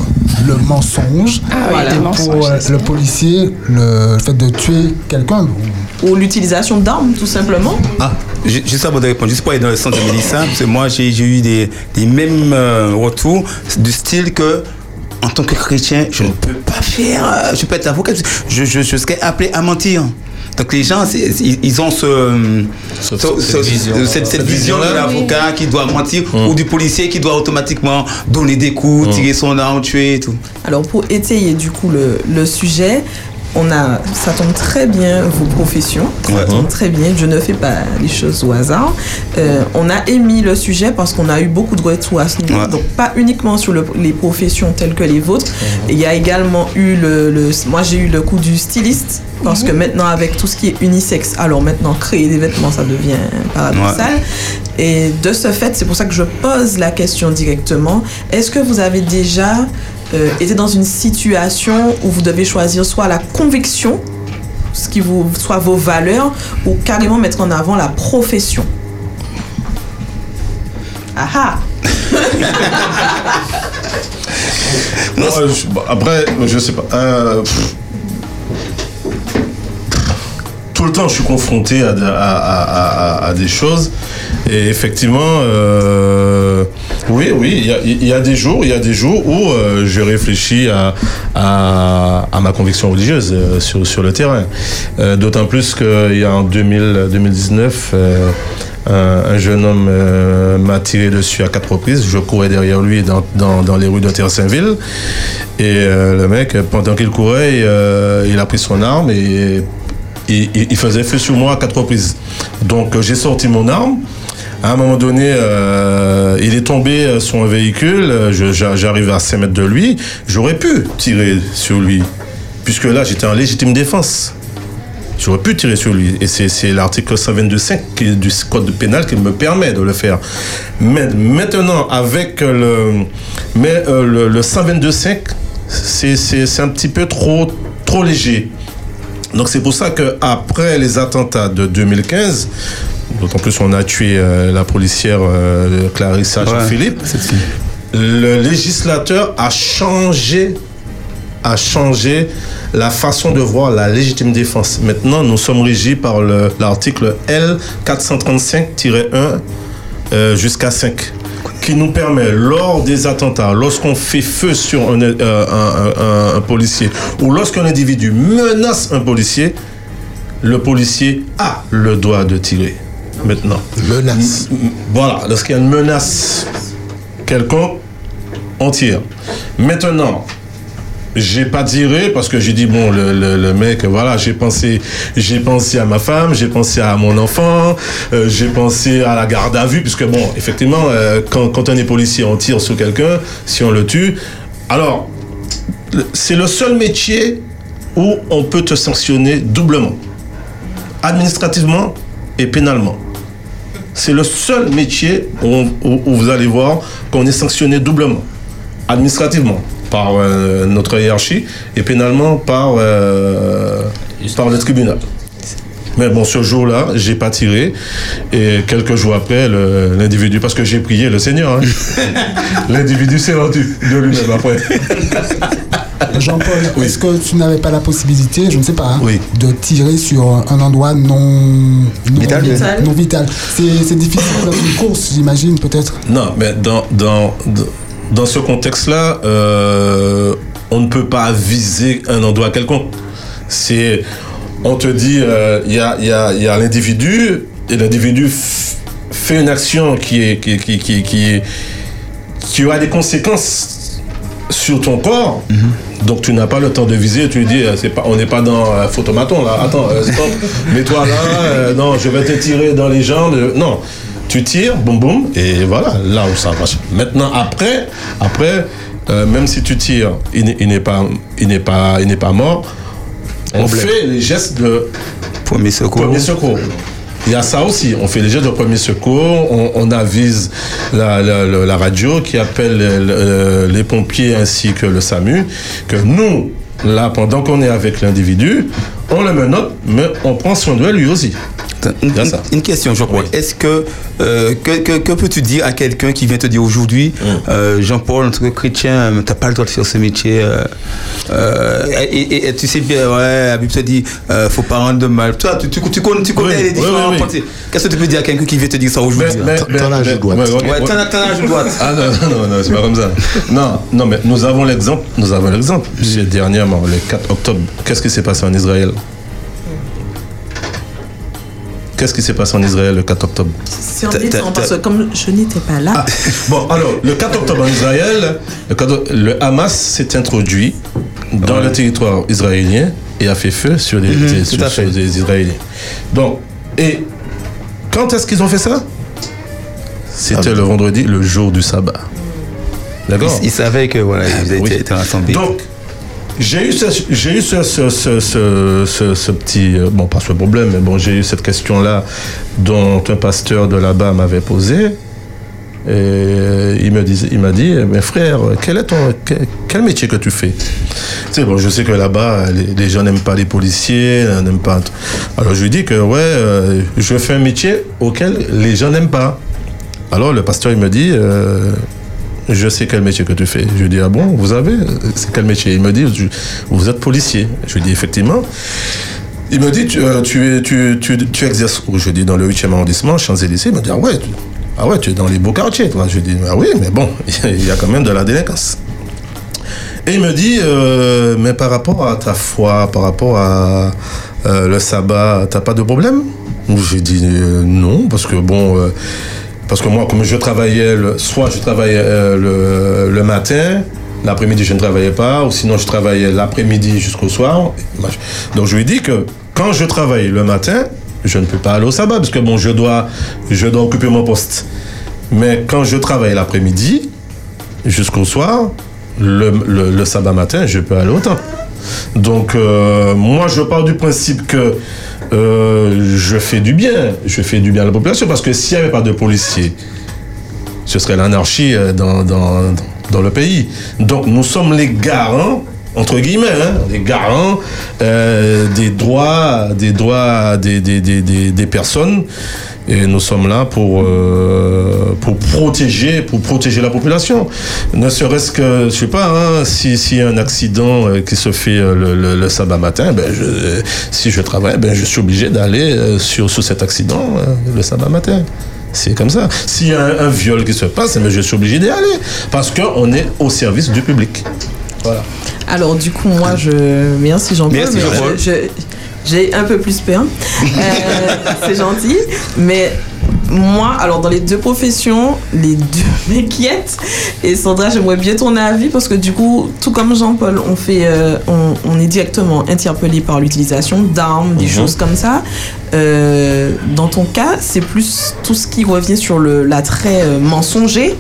le mensonge, Ah oui, et le pour euh, le policier, le fait de tuer quelqu'un. Ou l'utilisation d'armes, tout simplement. Ah, ju- juste avant de répondre, juste pour aller dans le sens de Mélissa, parce que moi j'ai j'ai eu des, des mêmes euh, retours du style que en tant que chrétien, je ne peux pas faire, euh, je peux être avocat, je, je, je serais appelé à mentir. Donc les gens, ils ils ont ce, ce- ce- vision. cette, cette Cette vision de vision-là. l'avocat qui doit mentir ou du policier qui doit automatiquement donner des coups, tirer son arme, tuer et tout. Alors pour étayer du coup le, le sujet, on a, ça tombe très bien vos professions, ça Ouais. tombe très bien. Je ne fais pas les choses au hasard. Euh, on a émis le sujet parce qu'on a eu beaucoup de retours à ce niveau, Ouais. donc pas uniquement sur le- les professions telles que les vôtres. Il y a également eu le, le- moi j'ai eu le coup du styliste parce que maintenant avec tout ce qui est unisexe, alors maintenant créer des vêtements ça devient paradoxal. Et de ce fait, c'est pour ça que je pose la question directement. Est-ce que vous avez déjà euh, été dans une situation où vous devez choisir soit la conviction, ce qui vous, soit vos valeurs, ou carrément mettre en avant la profession Ah ah Non, euh, je- après, je sais pas. euh, tout le temps, je suis confronté à des choses. Et effectivement, euh, oui, oui, il y a, des jours, il y a des jours où euh, je réfléchis à, ma conviction religieuse euh, sur, le terrain. Euh, D'autant plus qu'il y a en 2000, 2019, euh, un, un jeune homme m'a tiré dessus à quatre reprises. Je courais derrière lui dans, les rues de Terre-Saint-Ville. Et le mec, pendant qu'il courait, il a pris son arme et il, faisait feu sur moi à quatre reprises. Donc j'ai sorti mon arme. À un moment donné, euh, il est tombé euh, sur un véhicule. euh, J'arrive à 5 mètres de lui. J'aurais pu tirer sur lui, puisque là j'étais en légitime défense. J'aurais pu tirer sur lui. Et c'est l'article 122.5 qui- du code pénal qui me permet de le faire. Mais maintenant, avec le, mais, le, le 122.5, c'est un petit peu trop, trop léger. Donc c'est pour ça que après les attentats de 2015, d'autant plus on a tué euh, la policière euh, Clarissa Philippe, le législateur a changé a changé la façon de voir la légitime défense. Maintenant, nous sommes régis par le- l'article L435-1 euh, jusqu'à 5 qui nous permet, lors des attentats, lorsqu'on fait feu sur un, euh, un- un- un- un policier ou lorsqu'un individu menace un policier, le policier a le droit de tirer. Maintenant. Menace. Voilà, lorsqu'il y a une menace quelconque, on tire. Maintenant, j'ai pas tiré parce que j'ai dit bon le, le- le mec voilà j'ai pensé j'ai pensé à ma femme j'ai pensé à mon enfant euh, j'ai pensé à la garde à vue puisque bon effectivement euh, quand, quand on est policier on tire sur quelqu'un si on le tue alors c'est le seul métier où on peut te sanctionner doublement administrativement et pénalement c'est le seul métier où, on- où- où vous allez voir qu'on est sanctionné doublement administrativement par euh, notre hiérarchie et pénalement par, euh, par le tribunal. Mais bon, ce jour-là, j'ai pas tiré. Et quelques jours après, l'individu, parce que j'ai prié le Seigneur, hein, (laughs) l'individu s'est rendu de lui-même après. (laughs) (laughs) Jean-Paul, est-ce que tu n'avais pas la possibilité, je ne sais pas, hein, de tirer sur un endroit non, non Vital. vital, non vital? C'est c'est difficile dans une course, j'imagine, peut-être Non, mais dans, dans, dans ce contexte-là, euh, on ne peut pas viser un endroit quelconque. C'est, on te dit, euh, il y a, il y a- il y a l'individu, et l'individu f- fait une action qui est, qui, qui, qui, qui est, qui aura des conséquences sur ton corps. Donc tu n'as pas le temps de viser, tu dis, euh, c'est pas, on n'est pas dans euh, photomaton là, attends, euh, stop, (laughs) mets-toi là, euh, non, je vais te tirer dans les jambes. Non, tu tires, boum boum, et voilà, là où ça marche. Maintenant, après, après même si tu tires, il n'est- il n'est pas, il n'est pas, il n'est pas mort, on fait les gestes de Premier secours. Premier secours. Il y a ça aussi. On fait les gestes de premier secours. On, avise la, radio qui appelle le- le- les pompiers ainsi que le SAMU que nous, là, pendant qu'on est avec l'individu, on le menotte, mais on prend soin de lui aussi. Une, une- une question, Jean-Paul. Est-ce que, euh, que, que, que peux-tu dire à quelqu'un qui vient te dire aujourd'hui, euh, Jean-Paul, en tant que chrétien, tu n'as pas le droit de faire ce métier euh, euh, et, et- et tu sais bien, ouais, la Bible te dit, euh, faut pas rendre de mal. Toi, tu, tu, tu connais, tu connais Oui, les différents oui. Qu'est-ce que tu peux dire à quelqu'un qui vient te dire ça aujourd'hui Ouais, t'en as- t'en as la joue droite. Ah non, non, non, c'est pas comme ça. Non, non, mais nous avons l'exemple. Nous avons l'exemple. Dernièrement, le 4 octobre. Qu'est-ce qui s'est passé en Israël? Qu'est-ce qui s'est passé en Israël le 4 octobre C'est embêtant parce que comme je n'étais pas là. Bon, alors, le 4 octobre en Israël, le, 4 le Hamas s'est introduit dans le territoire israélien et a fait feu sur les, des- tout sur- les Israéliens. Donc, et quand est-ce qu'ils ont fait ça? C'était le vendredi, le jour du sabbat. D'accord? Ils, ils savaient que voilà, ils étaient, Oui. étaient rassemblés. Donc, j'ai eu, ce, j'ai eu ce, ce, ce, petit, euh, bon pas ce problème, mais bon j'ai eu cette question-là dont un pasteur de là-bas m'avait posé. Et il me disait, il m'a dit, mais frère, quel est ton, quel, métier que tu fais? Tu sais, bon, je sais que là-bas, les, gens n'aiment pas les policiers, n'aiment pas. Alors je lui dis que ouais, euh, je fais un métier auquel les gens n'aiment pas. Alors le pasteur il me dit, euh, je sais quel métier que tu fais. Je lui dis, ah bon, vous avez C'est quel métier? Il me dit, Je- vous êtes policier. Je lui dis, effectivement. Il me dit, tu, euh, tu, tu, tu, exerces où? Je lui dis, dans le 8e arrondissement, Champs-Élysées. Il me dit, ah ouais, tu, ah ouais, tu es dans les beaux quartiers, toi. Je lui dis, ah oui, mais bon, (laughs) il y a quand même de la délinquance. Et il me dit, euh, mais par rapport à ta foi, par rapport à euh, le sabbat, t'as pas de problème? J'ai dit euh, non, parce que bon, parce que moi, comme je travaillais, le, soit je travaillais euh, le, matin, l'après-midi je ne travaillais pas, ou sinon je travaillais l'après-midi jusqu'au soir. Donc je lui dis que quand je travaille le matin, je ne peux pas aller au sabbat, parce que bon, je dois, je dois occuper mon poste. Mais quand je travaille l'après-midi, jusqu'au soir, le, sabbat matin, je peux aller autant. Donc, euh, moi, je pars du principe que euh, je fais du bien. Je fais du bien à la population parce que s'il n'y avait pas de policiers, ce serait l'anarchie euh, dans, dans, dans le pays. Donc, nous sommes les garants entre guillemets, hein, les garants euh, des droits, des droits des, personnes. Et nous sommes là pour, euh, pour, protéger, la population. Ne serait-ce que, je sais pas, hein, si- y a un accident euh, qui se fait le, le- sabbat matin, ben si je travaille, ben je suis obligé d'aller sur, cet accident le sabbat matin. C'est comme ça. S'il y a un, un viol qui se passe, ben je suis obligé d'y aller. Parce qu'on est au service du public. Voilà. Alors du coup, moi, je... Merci Jean-Paul. Merci, mais Jean-Paul. je- je- J'ai un peu plus peur. Euh, (laughs) c'est gentil. Mais moi, alors dans les deux professions, les deux (laughs) m'inquiètent. Et Sandra, j'aimerais bien ton avis parce que du coup, tout comme Jean-Paul, on, fait, euh, on, on est directement interpellé par l'utilisation d'armes, des Mhm. choses comme ça. Euh, dans ton cas, c'est plus tout ce qui revient sur le- l'attrait euh, mensonger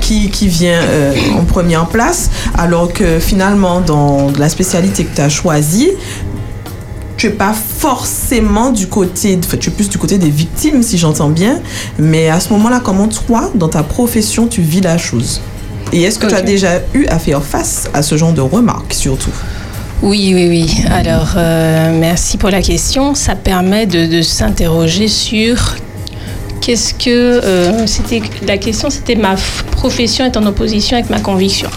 qui, qui vient euh, en première place, alors que finalement, dans la spécialité que tu as choisie, tu es pas forcément du côté, enfin, tu es plus du côté des victimes, si j'entends bien, mais à ce moment-là, comment toi, dans ta profession, tu vis la chose? Et est-ce que tu as déjà eu à faire face à ce genre de remarques, surtout? Oui, oui, oui. Alors, euh, merci pour la question. Ça permet de, de s'interroger sur qu'est-ce que euh, c'était. La question, c'était ma profession est en opposition avec ma conviction.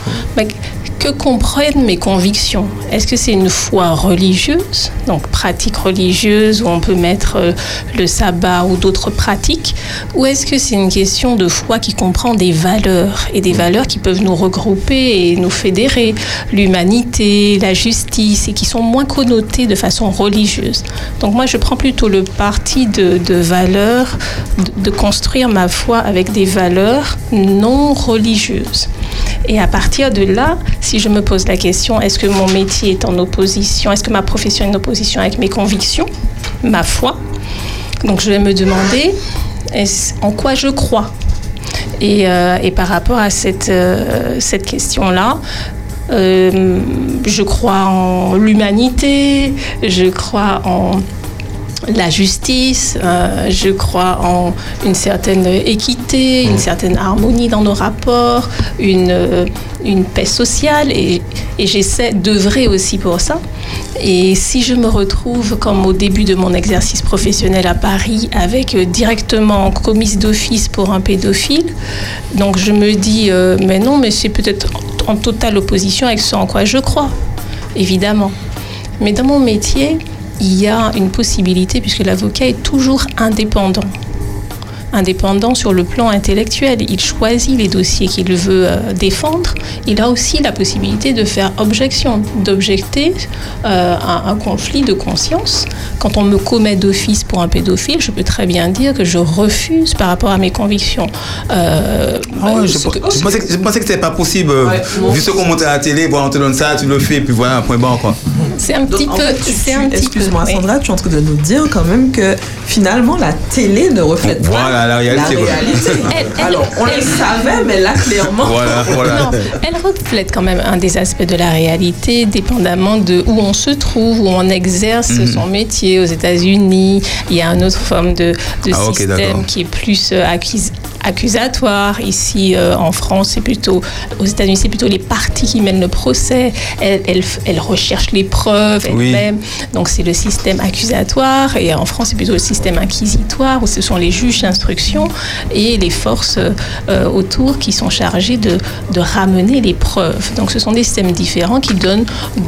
Que comprennent mes convictions? Est-ce que c'est une foi religieuse, donc pratique religieuse où on peut mettre euh, le sabbat ou d'autres pratiques, ou est-ce que c'est une question de foi qui comprend des valeurs et des valeurs qui peuvent nous regrouper et nous fédérer, l'humanité, la justice, et qui sont moins connotées de façon religieuse. Donc moi, je prends plutôt le parti de, valeurs, de construire ma foi avec des valeurs non religieuses. Et à partir de là, si je me pose la question, est-ce que mon métier est en opposition, est-ce que ma profession est en opposition avec mes convictions, ma foi? Donc je vais me demander en quoi je crois? Et, euh, par rapport à cette, euh, question-là, euh, je crois en l'humanité, je crois en la justice, euh, je crois en une certaine équité, une certaine harmonie dans nos rapports, une, euh, une paix sociale et, et j'essaie d'œuvrer aussi pour ça. Et si je me retrouve comme au début de mon exercice professionnel à Paris avec euh, directement commise d'office pour un pédophile, donc je me dis mais non mais c'est peut-être en totale opposition avec ce en quoi je crois, évidemment. Mais dans mon métier, il y a une possibilité puisque l'avocat est toujours indépendant. Indépendant sur le plan intellectuel. Il choisit les dossiers qu'il veut euh, défendre. Il a aussi la possibilité de faire objection, d'objecter euh, un, un conflit de conscience. Quand on me commet d'office pour un pédophile, je peux très bien dire que je refuse par rapport à mes convictions. Euh, ouais, je, ce que- je pensais, que- je pensais que c'était pas possible. Ouais, vu ce qu'on monte à la télé, bon, on te donne ça, tu le fais, puis voilà, point barre quoi. C'est un petit en peu. fait, tu- c'est tu- un petit peu, Excuse-moi, oui. Sandra, tu es en train de nous dire quand même que finalement la télé ne reflète pas La réalité. Elle- (laughs) Alors, on le savait, mais là, clairement. Voilà, (laughs) voilà. Non, elle reflète quand même un des aspects de la réalité, dépendamment de où on se trouve, où on exerce Mhm. son métier. Aux États-Unis, il y a une autre forme de, de Ah, système qui est plus euh, accus- accusatoire. Ici, euh, en France, c'est plutôt, aux États-Unis, c'est plutôt les parties qui mènent le procès. Elles, elles, elles recherchent les preuves Oui. elles-mêmes. Donc, c'est le système accusatoire. Et en France, c'est plutôt le système inquisitoire, où ce sont les juges d'instruction et les forces euh, autour qui sont chargées de, de ramener les preuves. Donc, ce sont des systèmes différents qui donnent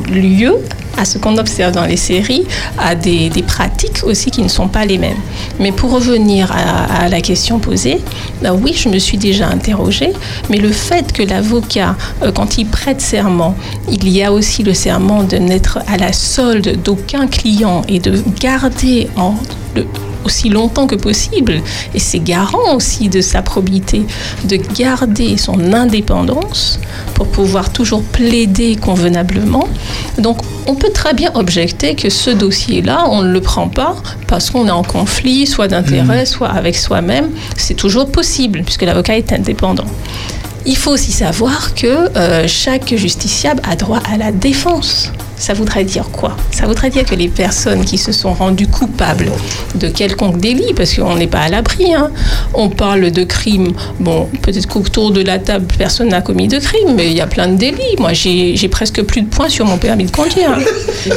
lieu à ce qu'on observe dans les séries, à des, pratiques aussi qui ne sont pas les mêmes. Mais pour revenir à, la question posée, ben oui, je me suis déjà interrogée, mais le fait que l'avocat, euh, quand il prête serment, il y a aussi le serment de n'être à la solde d'aucun client et de garder en le- aussi longtemps que possible, et c'est garant aussi de sa probité, de garder son indépendance pour pouvoir toujours plaider convenablement. Donc on peut très bien objecter que ce dossier-là, on ne le prend pas parce qu'on est en conflit, soit d'intérêt, soit avec soi-même. C'est toujours possible puisque l'avocat est indépendant. Il faut aussi savoir que euh, chaque justiciable a droit à la défense. Ça voudrait dire quoi? Ça voudrait dire que les personnes qui se sont rendues coupables de quelconque délit, parce qu'on n'est pas à l'abri, hein, on parle de crimes, bon, peut-être qu'autour de la table, personne n'a commis de crime, mais il y a plein de délits. Moi, j'ai presque plus de points sur mon permis de conduire.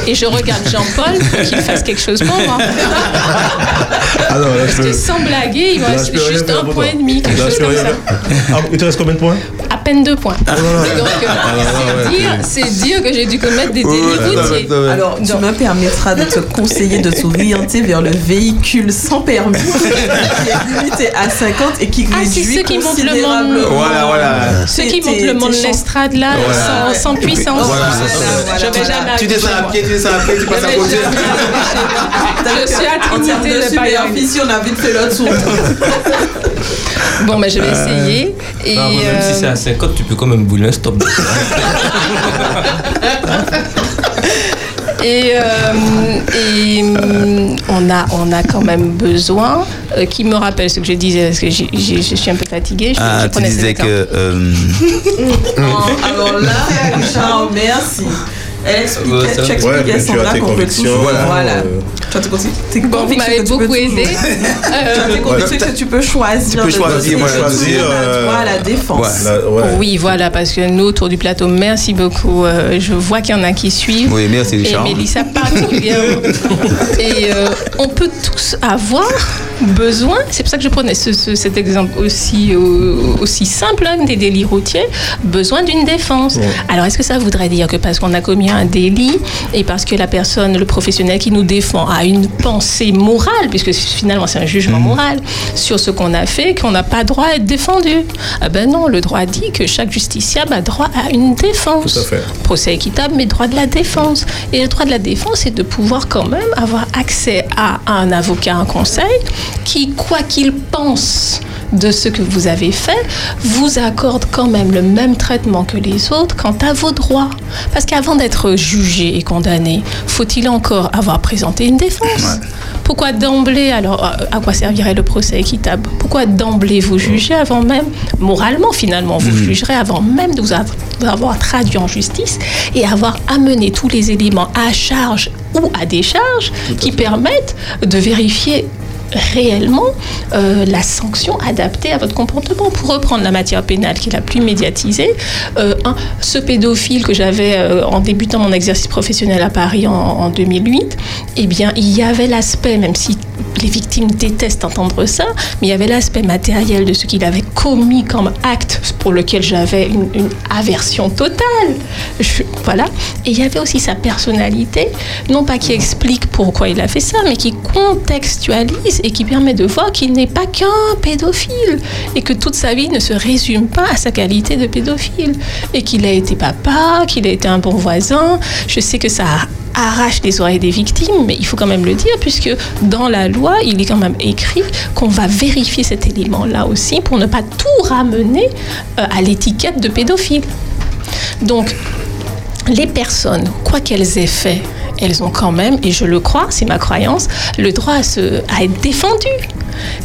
Et je regarde Jean-Paul pour qu'il fasse quelque chose pour moi. Là, Parce peux- que sans blaguer, il me reste juste un point et demi, quelque Là, chose comme ça. Ah, il te reste combien de points? Peine deux points. Ah, donc, euh, ouais, c'est dire, c'est dire que j'ai dû commettre des délits routiers. Alors, tu me permettras de te conseiller de t'orienter vers le véhicule sans permis, (laughs) qui est limité à 50 et qui Ah, c'est réduit ceux qui montent le monde. considérablement. Voilà, voilà. Ceux qui montent le monde l'estrade là, Voilà. sans, sans puissance. Voilà, Voilà, jamais Tu descends à pied, tu descends à pied, tu passes à côté. Je suis à Trinité de superficie, on a vite fait le tour. Bon, mais je vais essayer. Et, Non, même euh, si c'est à 50, tu peux quand même bouler un stop. (laughs) Et, euh, et, hum, on, a, on a quand même besoin, euh, qui me rappelle ce que je disais, parce que je suis un peu fatiguée. Je, Ah, je tu disais que. euh, (laughs) Alors là, Richard, merci. Elle expliquait, Ouais, tu Sandra qu'on peut toujours. voilà. Euh, Tu as tes convictions- tes Bon, vous m'avez que tu peux beaucoup aidé. (laughs) Tu as tes Euh, convictions que tu peux choisir. Tu peux choisir, as choisir, toujours euh, la défense. Oui, voilà, parce que nous, autour du plateau, merci beaucoup. Euh, je vois qu'il y en a qui suivent. Oui, merci, Et Richard. Mélissa particulièrement. (laughs) Et euh, on peut tous avoir besoin, c'est pour ça que je prenais ce- ce- cet exemple aussi, euh, aussi simple hein, des délits routiers, besoin d'une défense. Alors, est-ce que ça voudrait dire que parce qu'on a commis un délit et parce que la personne, le professionnel qui nous défend a une pensée morale, puisque finalement c'est un jugement moral, sur ce qu'on a fait, qu'on n'a pas droit à être défendu Ah ben non, le droit dit que chaque justiciable a droit à une défense Tout à fait. procès équitable, mais droit de la défense. Et le droit de la défense, c'est de pouvoir quand même avoir accès à un avocat, un conseil, qui, quoi qu'il pense de ce que vous avez fait vous accorde quand même le même traitement que les autres quant à vos droits. Parce qu'avant d'être jugé et condamné, faut-il encore avoir présenté une défense? Pourquoi d'emblée, alors à quoi servirait le procès équitable? Pourquoi d'emblée vous jugez avant même, moralement finalement, vous jugerez avant même de vous av- avoir traduit en justice et avoir amené tous les éléments à charge ou à décharge qui permettent de vérifier réellement euh, la sanction adaptée à votre comportement. Pour reprendre la matière pénale qui est la plus médiatisée, euh, ce pédophile que j'avais euh, en débutant mon exercice professionnel à Paris en, en 2008, eh bien, il y avait l'aspect, même si les victimes détestent entendre ça, mais il y avait l'aspect matériel de ce qu'il avait commis comme acte pour lequel j'avais une, aversion totale. Voilà. Et il y avait aussi sa personnalité, non pas qui explique pourquoi il a fait ça, mais qui contextualise et qui permet de voir qu'il n'est pas qu'un pédophile et que toute sa vie ne se résume pas à sa qualité de pédophile et qu'il a été papa, qu'il a été un bon voisin. Je sais que ça arrache les oreilles des victimes, mais il faut quand même le dire, puisque dans la loi, il est quand même écrit qu'on va vérifier cet élément-là aussi pour ne pas tout ramener euh, à l'étiquette de pédophile. Donc, les personnes, quoi qu'elles aient fait, elles ont quand même, et je le crois, c'est ma croyance, le droit à, se, à être défendues.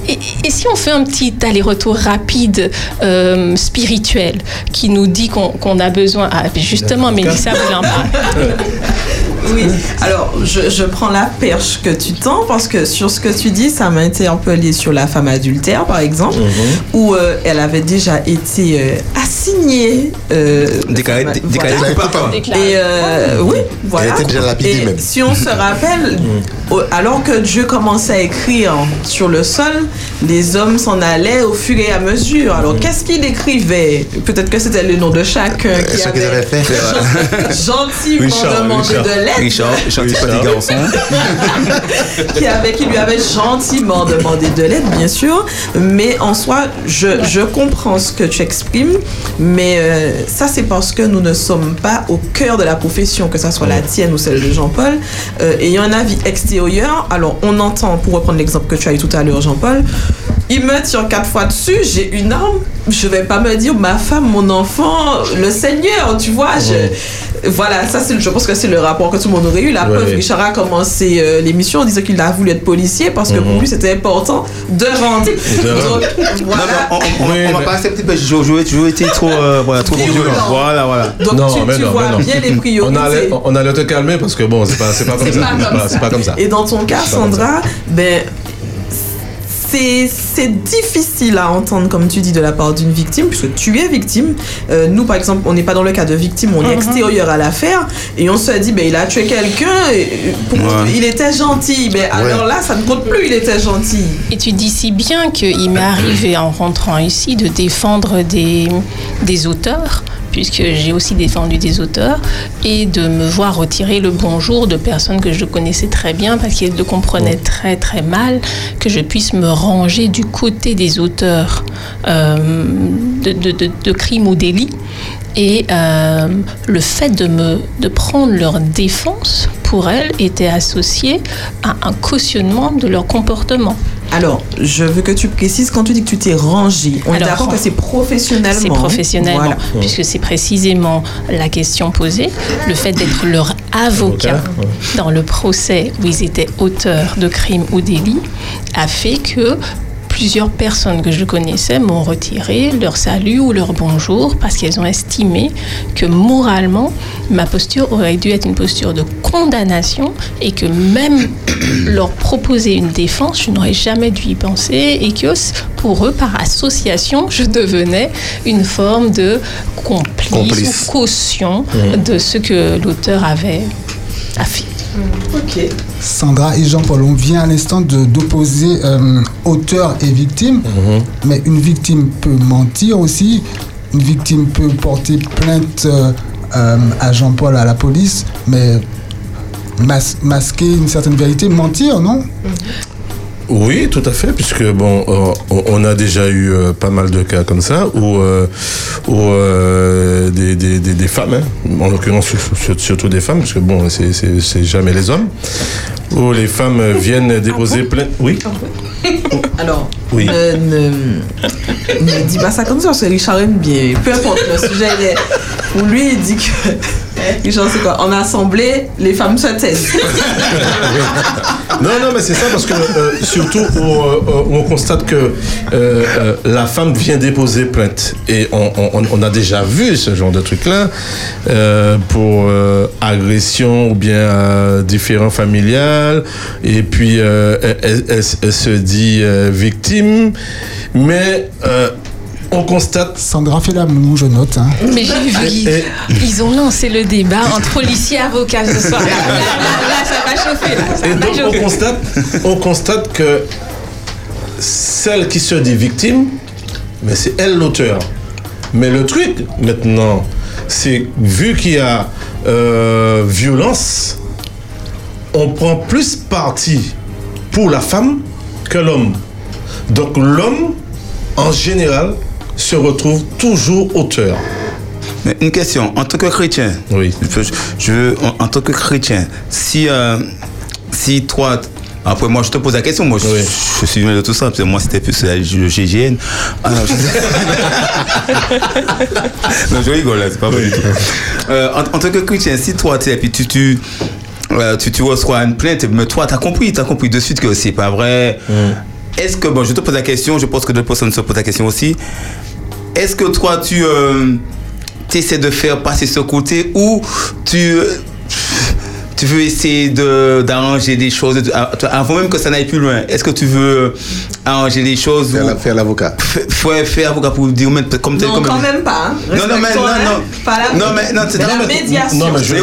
Et, et si on fait un petit aller-retour rapide, euh, spirituel, qui nous dit qu'on a besoin... Ah, justement, Mélissa voulait en parler. (laughs) Oui, alors je, je prends la perche que tu tends parce que sur ce que tu dis, ça m'a interpellé sur la femme adultère par exemple, où euh, elle avait déjà été euh, assignée. euh, Déclaré- de- dé- déclaré voilà. coupable. Et euh, oui, voilà. était déjà lapidée Et même. Si on se rappelle, (laughs) au- alors que Dieu commençait à écrire sur le sol, les hommes s'en allaient au fur et à mesure. Alors qu'est-ce qu'il écrivait Peut-être que c'était le nom de chacun qui Ce qu'ils avait avaient fait. (laughs) gentiment Richard, demandé Richard. de l'aide Richard, garçon. (laughs) qui, avait, qui lui avait gentiment demandé de l'aide, bien sûr. Mais en soi, je, je comprends ce que tu exprimes. Mais euh, ça, c'est parce que nous ne sommes pas au cœur de la profession, que ça soit la tienne ou celle de Jean-Paul. Euh, ayant un avis extérieur, alors on entend, pour reprendre l'exemple que tu as eu tout à l'heure, Jean-Paul, il me tire quatre fois dessus, j'ai une arme, je vais pas me dire ma femme, mon enfant, le Seigneur, tu vois. Je, voilà, ça c'est, je pense que c'est le rapport que tout le monde aurait eu. La Ouais, preuve. Richard a commencé euh, l'émission en disant qu'il a voulu être policier parce que pour lui c'était important de rendre. (laughs) Donc, voilà. On, on- on- Oui, on va pas accepter parce que j'ai été trop, euh, voilà, trop Violent. violent. Voilà, voilà. Donc tu, tu vois bien les priorités. On allait, on allait te calmer parce que bon, c'est pas, c'est pas (laughs) comme ça. pas comme ça. C'est pas comme ça. Et dans ton cas, Sandra, ben, c'est difficile à entendre, comme tu dis, de la part d'une victime, puisque tu es victime. Euh, nous, par exemple, on n'est pas dans le cas de victime, on est extérieur à l'affaire, et on se dit, ben, il a tué quelqu'un, Ouais. il était gentil. Ben, alors là, ça ne compte plus, il était gentil. Et tu dis si bien qu'il m'est arrivé en rentrant ici de défendre des, des auteurs, puisque j'ai aussi défendu des auteurs, et de me voir retirer le bonjour de personnes que je connaissais très bien parce qu'elles le comprenaient très très mal, que je puisse me ranger du côté des auteurs euh, de, de- de- de crimes ou délits. Et euh, le fait de, me, de prendre leur défense, pour elles, était associé à un cautionnement de leur comportement. Alors, je veux que tu précises quand tu dis que tu t'es rangé. On est Alors, d'accord que c'est professionnellement. C'est professionnellement, Voilà. puisque c'est précisément la question posée, le fait d'être leur avocat dans le procès où ils étaient auteurs de crimes ou délits a fait que plusieurs personnes que je connaissais m'ont retiré leur salut ou leur bonjour parce qu'elles ont estimé que moralement, ma posture aurait dû être une posture de condamnation et que même (coughs) leur proposer une défense, je n'aurais jamais dû y penser et que pour eux, par association, je devenais une forme de complice, Complice. ou caution Mhm. de ce que l'auteur avait a fait. Ok. Sandra et Jean-Paul, on vient à l'instant de- d'opposer euh, auteur et victime, Mhm. mais une victime peut mentir aussi, une victime peut porter plainte euh, euh, à Jean-Paul à la police, mais mas- masquer une certaine vérité, mentir, non? Oui, tout à fait, puisque bon, euh, on- a déjà eu euh, pas mal de cas comme ça où, euh, où des, des, des, des femmes, hein, en l'occurrence sur- sur- surtout des femmes, parce que bon, c'est- c'est c'est jamais les hommes, où les femmes viennent déposer plainte. Oui. (laughs) Alors, Oui. ne, ne, ne dis pas ça comme ça, parce que Richard aime bien. Peu importe le sujet, il est- pour lui, il dit que. Richard, c'est quoi En assemblée, les femmes se taisent. (laughs) Non, non, mais c'est ça parce que euh, surtout où, euh, on constate que euh, la femme vient déposer plainte. Et on, on- on a déjà vu ce genre de truc-là pour agression ou bien différent familial. Et puis elle, elle- se dit victime, mais on constate. Sandra fait la moue, je note. hein. Mais j'ai vu, ils, ils ont lancé le débat entre policiers et avocats ce soir. Là, là, là, là, ça va chauffer. Là, ça Et va donc on constate, on constate que celle qui se dit victime, mais c'est elle l'auteur. Mais le truc maintenant, c'est vu qu'il y a euh, violence, on prend plus parti pour la femme que l'homme. Donc l'homme, en général, se retrouve toujours auteur. Mais une question, en tant que chrétien, oui. je, je veux, en, en tant que chrétien, si, euh, si toi, après moi je te pose la question, moi je, je suis loin de tout ça, parce que moi c'était plus le GGN. Ah, non, je... (laughs) non, je rigole là, c'est pas vrai du tout. Euh, en, en tant que chrétien, si toi, tu sais, puis tu, tu, euh, tu, tu reçois une plainte, mais toi, tu as compris, tu as compris de suite que c'est pas vrai. Est-ce que, bon, je te pose la question, je pense que d'autres personnes se posent la question aussi. Est-ce que toi, tu euh, essaies de faire passer ce côté ou tu, euh, tu veux essayer de- d'arranger des choses à- avant même que ça n'aille plus loin Est-ce que tu veux arranger les choses Faire l'avocat. Faire, faire avocat pour dire mais comme tel Non, comme quand même pas. hein. non, non, mais Respectons, non, hein. non. Pas la, Non, mais non, c'est la non, médiation. non, mais je- Oui,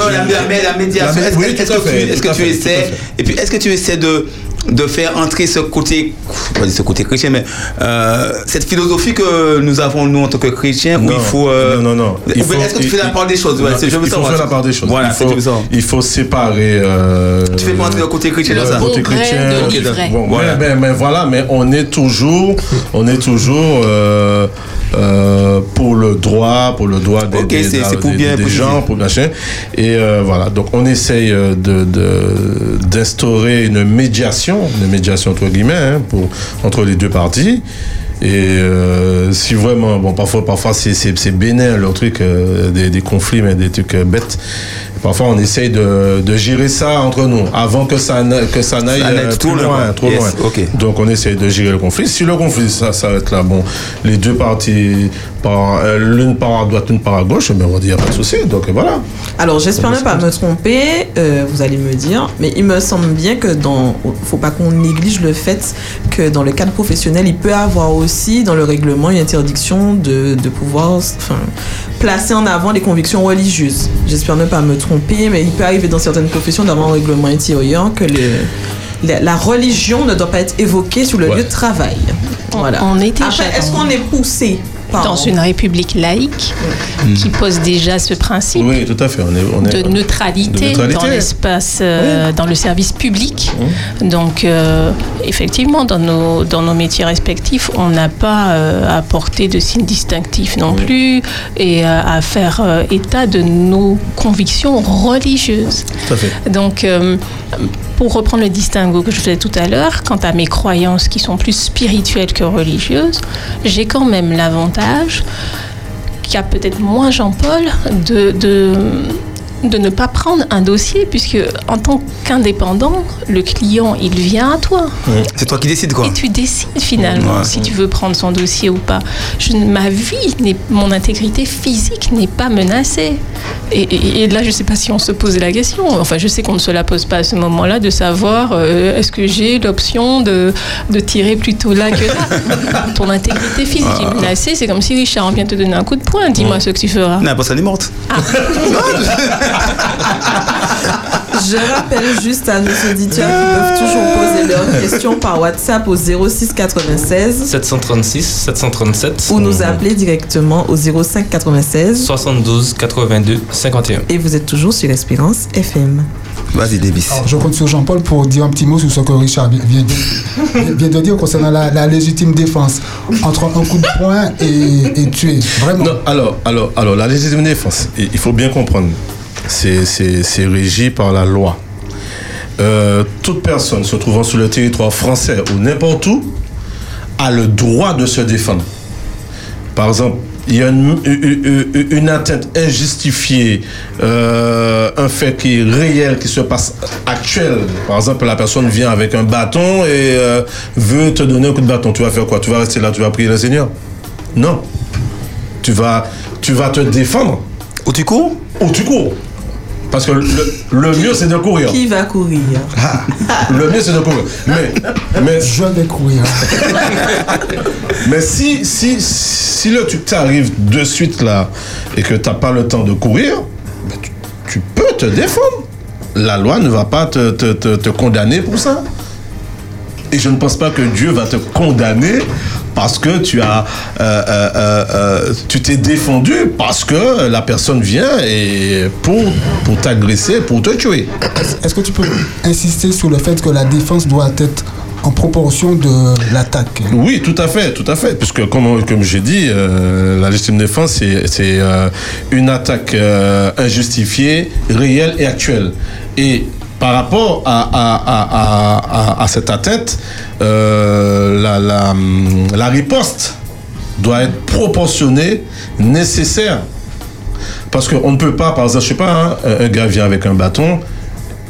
la, médiation. Est-ce oui, que tu, est-ce tout que tu essaies. Et puis, est-ce que tu essaies de de faire entrer ce côté, pas dire ce côté chrétien, mais euh, cette philosophie que nous avons nous en tant que chrétiens, où Non, il faut. euh, non, non, non. Est-ce que tu fais la part des choses? Ouais, Non, c'est- je veux il faut faire la part des choses. Voilà, il faut, je veux savoir. il faut séparer. euh, Tu fais pas entrer le côté chrétien dans le ça? côté Vrai chrétien. bon, Voilà. ouais, ben, mais voilà, mais on est toujours, on est toujours euh, euh, pour le droit, pour le droit des, Ok, des- c'est- c'est pour des- bien gens, pour machin. Et euh, voilà, donc on essaye euh, de de- d'instaurer une médiation, une médiation entre guillemets, hein, pour entre les deux parties. Et euh, si vraiment, bon, parfois, parfois c'est, bénin, le truc, euh, des, des conflits, mais des trucs euh, bêtes. Parfois, on essaye de, de gérer ça entre nous, avant que ça, que ça n'aille euh, trop loin, loin, quoi. trop Yes, loin. ok. Donc, on essaye de gérer le conflit. Si le conflit ça s'arrête là, bon, les deux parties, par, euh, l'une part à droite, l'une part à gauche, mais on va dire, pas de souci. Donc, voilà. Alors, j'espère ne pas me tromper, euh, vous allez me dire, mais il me semble bien que dans. faut pas qu'on néglige le fait que dans le cadre professionnel, il peut avoir aussi dans le règlement une interdiction de, de pouvoir enfin, placer en avant les convictions religieuses. J'espère ne pas me tromper, mais il peut arriver dans certaines professions d'avoir un règlement intérieur que le. La, la religion ne doit pas être évoquée sur le lieu de travail. Voilà. On est déjà Après, est-ce dans- qu'on est poussé dans une république laïque qui pose déjà ce principe Oui, tout à fait. On est, on est, de neutralité, de neutralité. dans l'espace, euh, dans le service public. Donc, euh, effectivement, dans nos, dans nos métiers respectifs, on n'a pas euh, à porter de signes distinctifs non plus et à faire état de nos convictions religieuses. Tout à fait. Donc, pour reprendre le distinguo que je faisais tout à l'heure, quant à mes croyances qui sont plus spirituelles que religieuses, j'ai quand même l'avantage qu'a peut-être moins Jean-Paul de, de ne pas prendre un dossier, puisque en tant qu'indépendant, le client, il vient à toi. C'est toi qui décides quoi. Et tu décides finalement si tu veux prendre son dossier ou pas. Je, ma vie, mon intégrité physique n'est pas menacée. Et, et- et là, je ne sais pas si on se posait la question. Enfin, je sais qu'on ne se la pose pas à ce moment-là de savoir euh, est-ce que j'ai l'option de, de tirer plutôt là que là. (laughs) Ton intégrité physique Ah. est menacée. C'est comme si Richard vient te donner un coup de poing. Dis-moi ce que tu feras. Non, personne n'est morte. (laughs) (laughs) Je rappelle juste à nos auditeurs qui peuvent toujours poser leurs questions par WhatsApp au 06 96 736, 737. ou nous appeler directement au 05 96 72 82 51. et vous êtes toujours sur Espérance FM. Vas-y, Davis. Alors, je compte sur Jean-Paul pour dire un petit mot sur ce que Richard vient, de- vient de dire concernant la, la légitime défense entre un coup de poing et, et tuer. Vraiment. Non, alors, alors, alors, la légitime défense, il faut bien comprendre, c'est- régi par la loi. Euh, toute personne se trouvant sur le territoire français ou n'importe où a le droit de se défendre. Par exemple, il y a une- une atteinte injustifiée, euh, un fait qui est réel, qui se passe actuel. Par exemple, la personne vient avec un bâton et euh, veut te donner un coup de bâton. Tu vas faire quoi? Tu vas rester là, tu vas prier le Seigneur? Non. Tu vas, tu vas te défendre. Ou tu cours Ou tu cours. Parce que le, le mieux, c'est de courir. Qui va courir? Le mieux, c'est de courir. Mais, mais, je vais courir. (laughs) mais si, si, si le tu t'arrives de suite là et que tu n'as pas le temps de courir, ben, tu, tu peux te défendre. La loi ne va pas te, te- te- te condamner pour ça. Et je ne pense pas que Dieu va te condamner parce que tu as, euh, euh, euh, tu t'es défendu parce que la personne vient et pour, pour t'agresser, pour te tuer. Est-ce que tu peux insister sur le fait que la défense doit être en proportion de l'attaque? Oui, tout à fait, tout à fait. Puisque, comme, comme j'ai dit, euh, la légitime défense, c'est c'est, euh, une attaque euh, injustifiée, réelle et actuelle. Et par rapport à, cette atteinte, euh, la, riposte doit être proportionnée, nécessaire. Parce qu'on ne peut pas, par exemple, je sais pas, hein, un gars vient avec un bâton,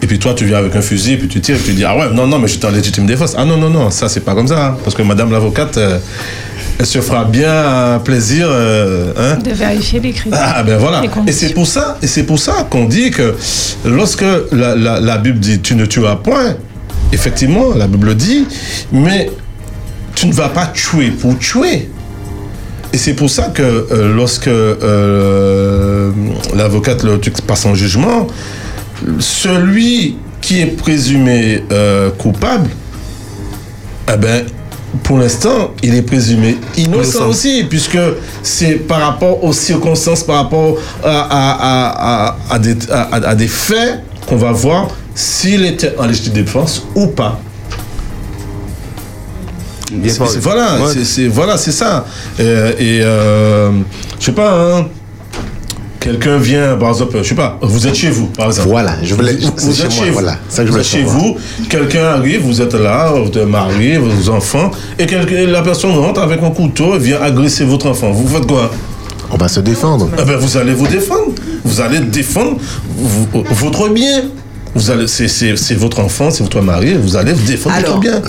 et puis toi, tu viens avec un fusil, et puis tu tires, et tu dis, ah ouais, non, non, mais j'étais en légitime défense. Ah non, non, non, ça, c'est pas comme ça. hein. parce que madame l'avocate, euh, elle se fera bien un plaisir. euh, hein. De vérifier les critères. Ah ben voilà. Et c'est pour ça, et c'est pour ça qu'on dit que lorsque la, la- la Bible dit tu ne tueras point, effectivement, la Bible dit, mais tu ne vas pas tuer pour tuer. Et c'est pour ça que euh, lorsque euh, l'avocate le passe en jugement, celui qui est présumé euh, coupable, eh ben, pour l'instant, il est présumé innocent Innocent. aussi, puisque c'est par rapport aux circonstances, par rapport à, à- à- à- des, faits qu'on va voir s'il était en légitime défense ou pas. Bien c'est- voilà, Ouais. c'est c'est- voilà, c'est ça. Euh, et euh, je sais pas, hein, quelqu'un vient, par exemple, je sais pas, vous êtes chez vous, par exemple. Voilà, je voulais- Vous, chez êtes moi, chez vous. voilà, ça que je vous voulais êtes chez savoir. vous, quelqu'un arrive, vous êtes là, vous êtes marié, vos enfants, et quelqu'un- la personne rentre avec un couteau et vient agresser votre enfant. Vous faites quoi? On va se défendre. Eh ben, vous allez vous défendre. Vous allez défendre votre bien. Vous allez, c'est, c'est, c'est votre enfant, c'est votre mari, vous allez vous défendre votre bien.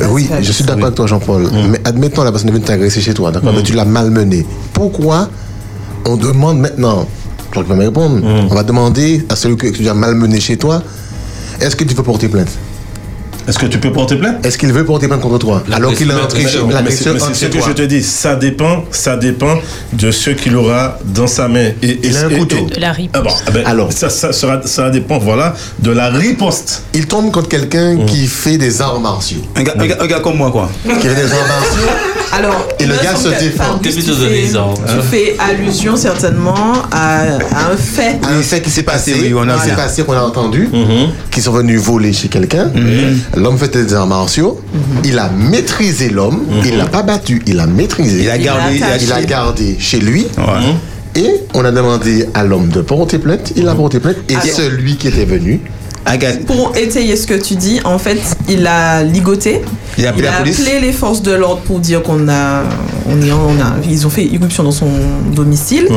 Euh, oui, je suis d'accord avec toi, Jean-Paul. Mais admettons, la personne vient t'agresser chez toi, d'accord, mais tu l'as malmené. Pourquoi on demande maintenant, toi qui vas me répondre, on va demander à celui que tu as malmené chez toi, est-ce que tu veux porter plainte? Est-ce que tu peux porter plainte? Est-ce qu'il veut porter plainte contre toi? Alors qu'il est entré chez Mais c'est- ce que je te dis, ça dépend, ça dépend de ce qu'il aura dans sa main. Et, Il a un et- couteau. et- De la riposte. Ah bon, ah ben, Alors. ça, ça, sera- ça dépend, voilà, de la riposte. Il tombe contre quelqu'un qui fait des arts martiaux. Un gars, un gars- un gars comme moi, quoi. Qui fait des arts martiaux. (laughs) Alors, Et le gars se défend. Tu de fais- l'exemple. Tu fais allusion certainement à, à un fait. un fait qui s'est passé, oui, on a qui s'est bien. passé, qu'on a entendu, qui sont venus voler chez quelqu'un. L'homme fait des arts martiaux. Il a maîtrisé l'homme. Il l'a pas battu. Il a maîtrisé. Il a gardé, il a Il a acheté. gardé chez lui. Ouais. Et on a demandé à l'homme de porter plainte. Il a porté plainte. Et Alors. celui qui était venu, Pour étayer ce que tu dis, en fait, il a ligoté. Il a appelé la police appelé les forces de l'ordre pour dire qu'on a, on est, on a, ils ont fait irruption dans son domicile,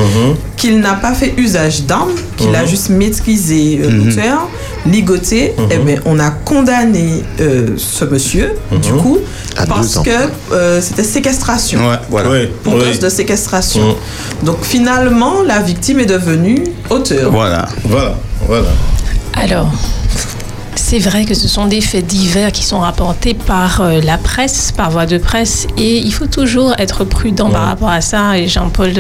qu'il n'a pas fait usage d'armes, qu'il a juste maîtrisé euh, l'auteur, ligoté. Eh ben, on a condamné euh, ce monsieur, du coup, À parce que euh, c'était séquestration. Ouais, voilà. Oui, Pour oui. cause de séquestration. Donc finalement, la victime est devenue auteur. Voilà. Voilà, voilà. Alors, c'est vrai que ce sont des faits divers qui sont rapportés par euh, la presse, par voie de presse, et il faut toujours être prudent par rapport à ça. Et Jean-Paul,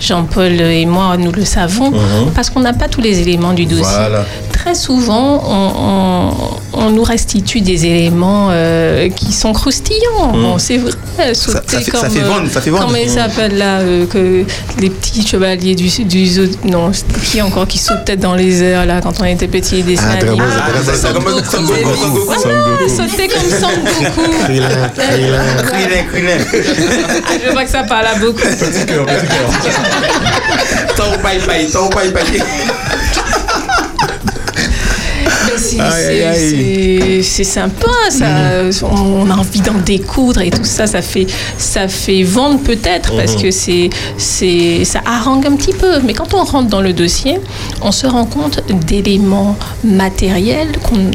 Jean-Paul et moi, nous le savons, parce qu'on n'a pas tous les éléments du dossier. Voilà. Très souvent, on, on- on nous restitue des éléments euh, qui sont croustillants. Bon, c'est vrai, sauter ça fait- comme... ça fait euh, vendre, ça fait vendre. Comment il Mm. s'appelle là euh, que Les petits chevaliers du... du zoo- non, qui encore qui sautaient dans les airs là quand on était petit, des Ah, Comme-. Goku, Voilà, sauter comme Sangoku. Krillin, Krillin. Krillin, Krillin. Ah, je vois que ça parle à beaucoup. Petit cœur, petit cœur. C'est- sympa, ça. On a envie d'en découdre et tout ça. Ça fait, ça fait vendre peut-être parce Mhm. que c'est, c'est, ça harangue un petit peu. Mais quand on rentre dans le dossier, on se rend compte d'éléments matériels qu'on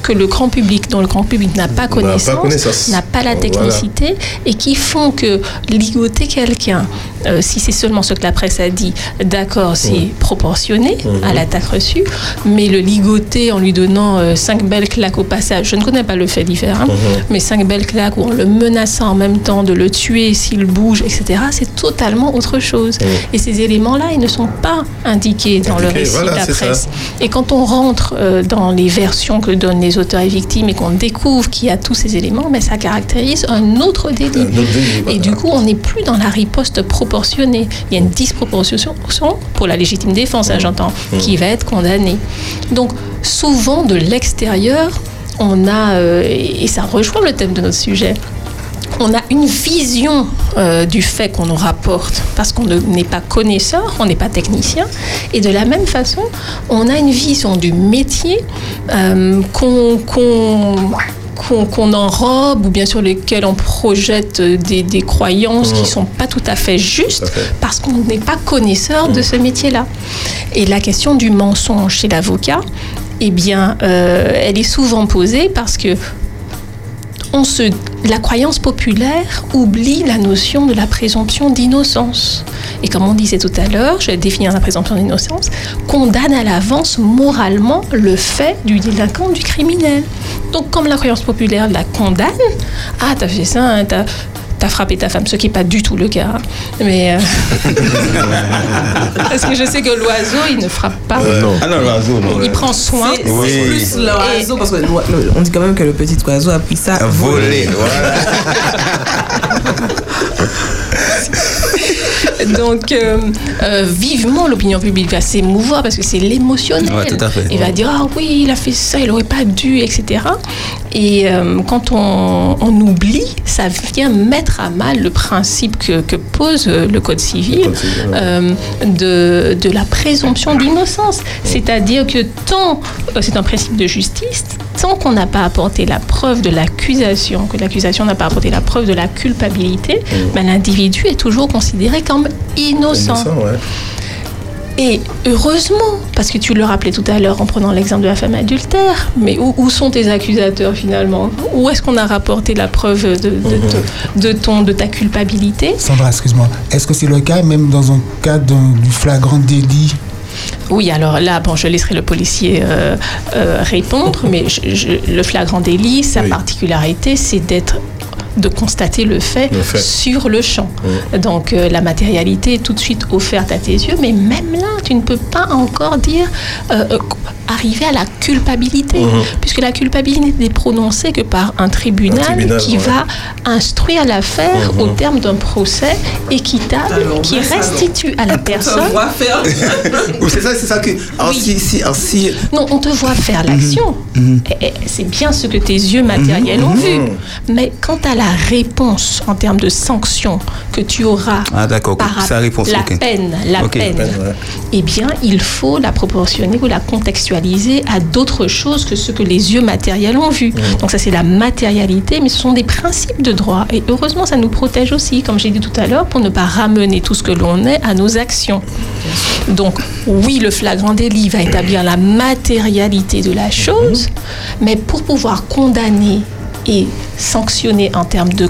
que le grand public, dont le grand public n'a pas connaissance, n'a pas la Voilà. technicité et qui font que ligoter quelqu'un, euh, si c'est seulement ce que la presse a dit, d'accord, c'est proportionné à l'attaque reçue, mais le ligoter en lui donnant 5 belles claques au passage, je ne connais pas le fait divers, hein, mais 5 belles claques ou en le menaçant en même temps de le tuer s'il bouge, etc., c'est totalement autre chose. Et ces éléments-là, ils ne sont pas indiqués dans le récit voilà, de la ça. presse. Et quand on rentre euh, dans les versions que donnent les auteurs et victimes et qu'on découvre qu'il y a tous ces éléments, mais ça caractérise un autre délit. Un autre délit, Et du coup, on n'est plus dans la riposte Il y a une disproportion pour la légitime défense, hein, j'entends, qui va être condamnée. Donc, souvent de l'extérieur, on a, euh, et ça rejoint le thème de notre sujet, on a une vision euh, du fait qu'on nous rapporte parce qu'on ne- n'est pas connaisseur, on n'est pas technicien. Et de la même façon, on a une vision du métier euh, qu'on qu'on- qu'on enrobe ou bien sur lesquels on projette euh, des, des croyances qui sont pas tout à fait justes parce qu'on n'est pas connaisseur de ce métier-là. Et la question du mensonge chez l'avocat, eh bien, euh, elle est souvent posée parce que on se, la croyance populaire oublie la notion de la présomption d'innocence. Et comme on disait tout à l'heure, je vais définir la présomption d'innocence, condamne à l'avance moralement le fait du délinquant, du criminel. Donc comme la croyance populaire la condamne, ah t'as fait ça, hein, t'as t'as frappé ta femme, ce qui n'est pas du tout le cas. hein. Mais euh, (laughs) parce que je sais que l'oiseau, il ne frappe pas. Ah non, l'oiseau, non. Il prend soin. C'est c'est plus l'oiseau, parce que on dit quand même que le petit oiseau a pris ça. à Voler, voilà. Donc, euh, euh, vivement, l'opinion publique va s'émouvoir parce que c'est l'émotionnel. Ouais, tout à fait. Il va dire Ah oui, il a fait ça, il n'aurait pas dû, etc. Et euh, quand on, on oublie, ça vient mettre à mal le principe que, que pose le Code civil de, de la présomption d'innocence. C'est-à-dire que tant, c'est un principe de justice, tant qu'on n'a pas apporté la preuve de l'accusation, que l'accusation n'a pas apporté la preuve de la culpabilité, ben, l'individu est toujours considéré comme innocent. Innocent, ouais. Et heureusement, parce que tu le rappelais tout à l'heure en prenant l'exemple de la femme adultère, mais où, où sont tes accusateurs finalement? Où est-ce qu'on a rapporté la preuve de, de, de- de ton, de ta culpabilité? Sandra, excuse-moi. Est-ce que c'est le cas même dans un cas du flagrant délit Oui, alors là, bon, je laisserai le policier euh, euh, répondre, mais je- je- le flagrant délit, sa particularité, c'est d'être de constater le fait, Le fait. sur le champ. Donc euh, la matérialité est tout de suite offerte à tes yeux, mais même là, tu ne peux pas encore dire euh, arriver à la culpabilité, Mhm. puisque la culpabilité n'est prononcée que par un tribunal, Un tribunal, qui ouais. va instruire l'affaire Mhm. au terme d'un procès équitable Alors, qui restitue à la (laughs) On personne te voit faire. (laughs) Ou c'est ça, c'est ça que. Alors, si, si, alors, si. Non, on te voit faire Mhm. l'action. Et- et C'est bien ce que tes yeux matériels ont vu. Mais quant à la réponse en termes de sanctions que tu auras Ah, par la réponse, la ok. peine, la peine, Peine, ouais. eh bien, il faut la proportionner ou la contextualiser à d'autres choses que ce que les yeux matériels ont vu. Donc ça, c'est la matérialité, mais ce sont des principes de droit. Et heureusement, ça nous protège aussi, comme j'ai dit tout à l'heure, pour ne pas ramener tout ce que l'on est à nos actions. Donc oui, le flagrant délit va établir la matérialité de la chose, mais pour pouvoir condamner et sanctionner en termes de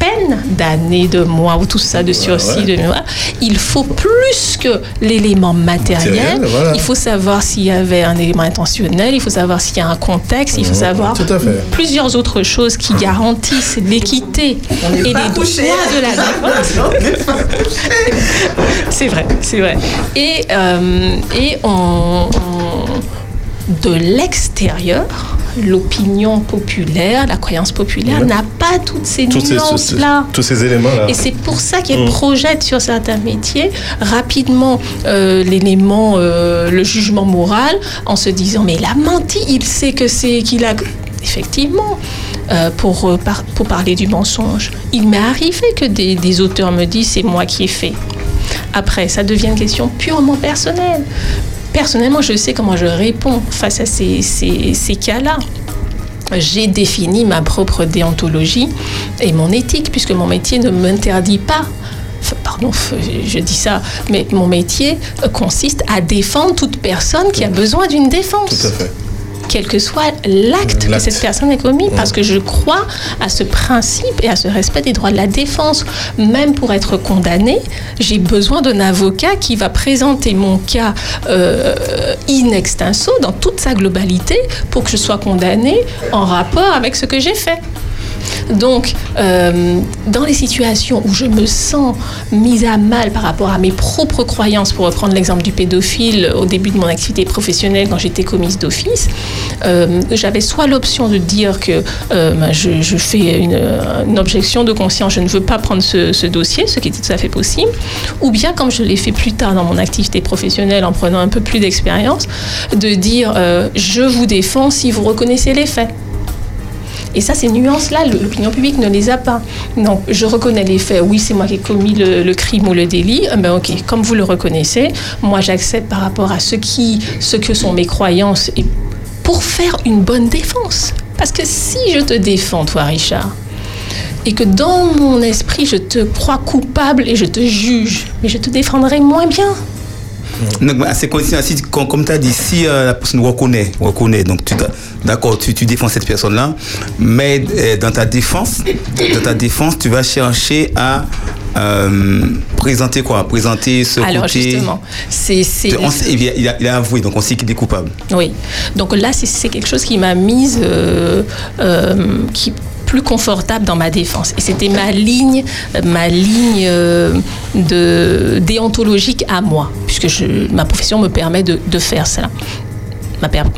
peine d'années, de mois ou tout ça, de sursis, de mois, il faut plus que l'élément matériel. Matériel, voilà. Il faut savoir s'il y avait un élément intentionnel, il faut savoir s'il y a un contexte, il faut savoir tout à fait. plusieurs autres choses qui garantissent l'équité et les droits de la (laughs) défense. c'est vrai, c'est vrai. Et, euh, et on, on- de l'extérieur, l'opinion populaire, la croyance populaire Ouais. n'a pas toutes ces Tous ces- nuances-là. tous ces éléments-là. Et c'est pour ça qu'elle Mm. projette sur certains métiers rapidement euh, l'élément, euh, le jugement moral, en se disant mais il a menti, il sait que c'est qu'il a effectivement. euh, pour, par- pour parler du mensonge. Il m'est arrivé que des, des auteurs me disent c'est moi qui ai fait. Après, ça devient une question purement personnelle. Personnellement, je sais comment je réponds face à ces, ces- ces cas-là. J'ai défini ma propre déontologie et mon éthique, puisque mon métier ne m'interdit pas. Pardon, je dis ça, mais mon métier consiste à défendre toute personne qui a besoin d'une défense Tout à fait. Quel que soit l'acte que cette personne ait commis, parce que je crois à ce principe et à ce respect des droits de la défense. Même pour être condamné, j'ai besoin d'un avocat qui va présenter mon cas euh, in extenso, dans toute sa globalité, pour que je sois condamné en rapport avec ce que j'ai fait. Donc, euh, dans les situations où je me sens mise à mal par rapport à mes propres croyances, pour reprendre l'exemple du pédophile au début de mon activité professionnelle quand j'étais commise d'office, euh, j'avais soit l'option de dire que euh, ben, je, fais une, objection de conscience, je ne veux pas prendre ce, ce dossier, ce qui était tout à fait possible, ou bien comme je l'ai fait plus tard dans mon activité professionnelle en prenant un peu plus d'expérience, de dire je vous défends si vous reconnaissez les faits. Et ça, ces nuances-là, l'opinion publique ne les a pas. Donc, je reconnais les faits. Oui, c'est moi qui ai commis le, crime ou le délit. Ah Ben, ok, comme vous le reconnaissez, moi, j'accepte par rapport à ce, qui, ce que sont mes croyances et pour faire une bonne défense. Parce que si je te défends, toi, Richard, et que dans mon esprit, je te crois coupable et je te juge, mais je te défendrai moins bien. Donc, à ces conditions, si, comme, tu as dit, si euh, la personne reconnaît, reconnaît donc tu, d'accord, tu, tu défends cette personne-là, mais euh, dans ta défense, dans ta défense, tu vas chercher à euh, présenter quoi? Présenter ce Alors, côté. justement, c'est. c'est- On sait- il, a, il a- il a avoué, donc on sait qu'il est coupable. Oui. Donc là, c'est- c'est quelque chose qui m'a mise qui plus confortable dans ma défense. Et c'était ma ligne, ma ligne euh, de déontologique à moi, puisque ma profession me permet de, de faire cela.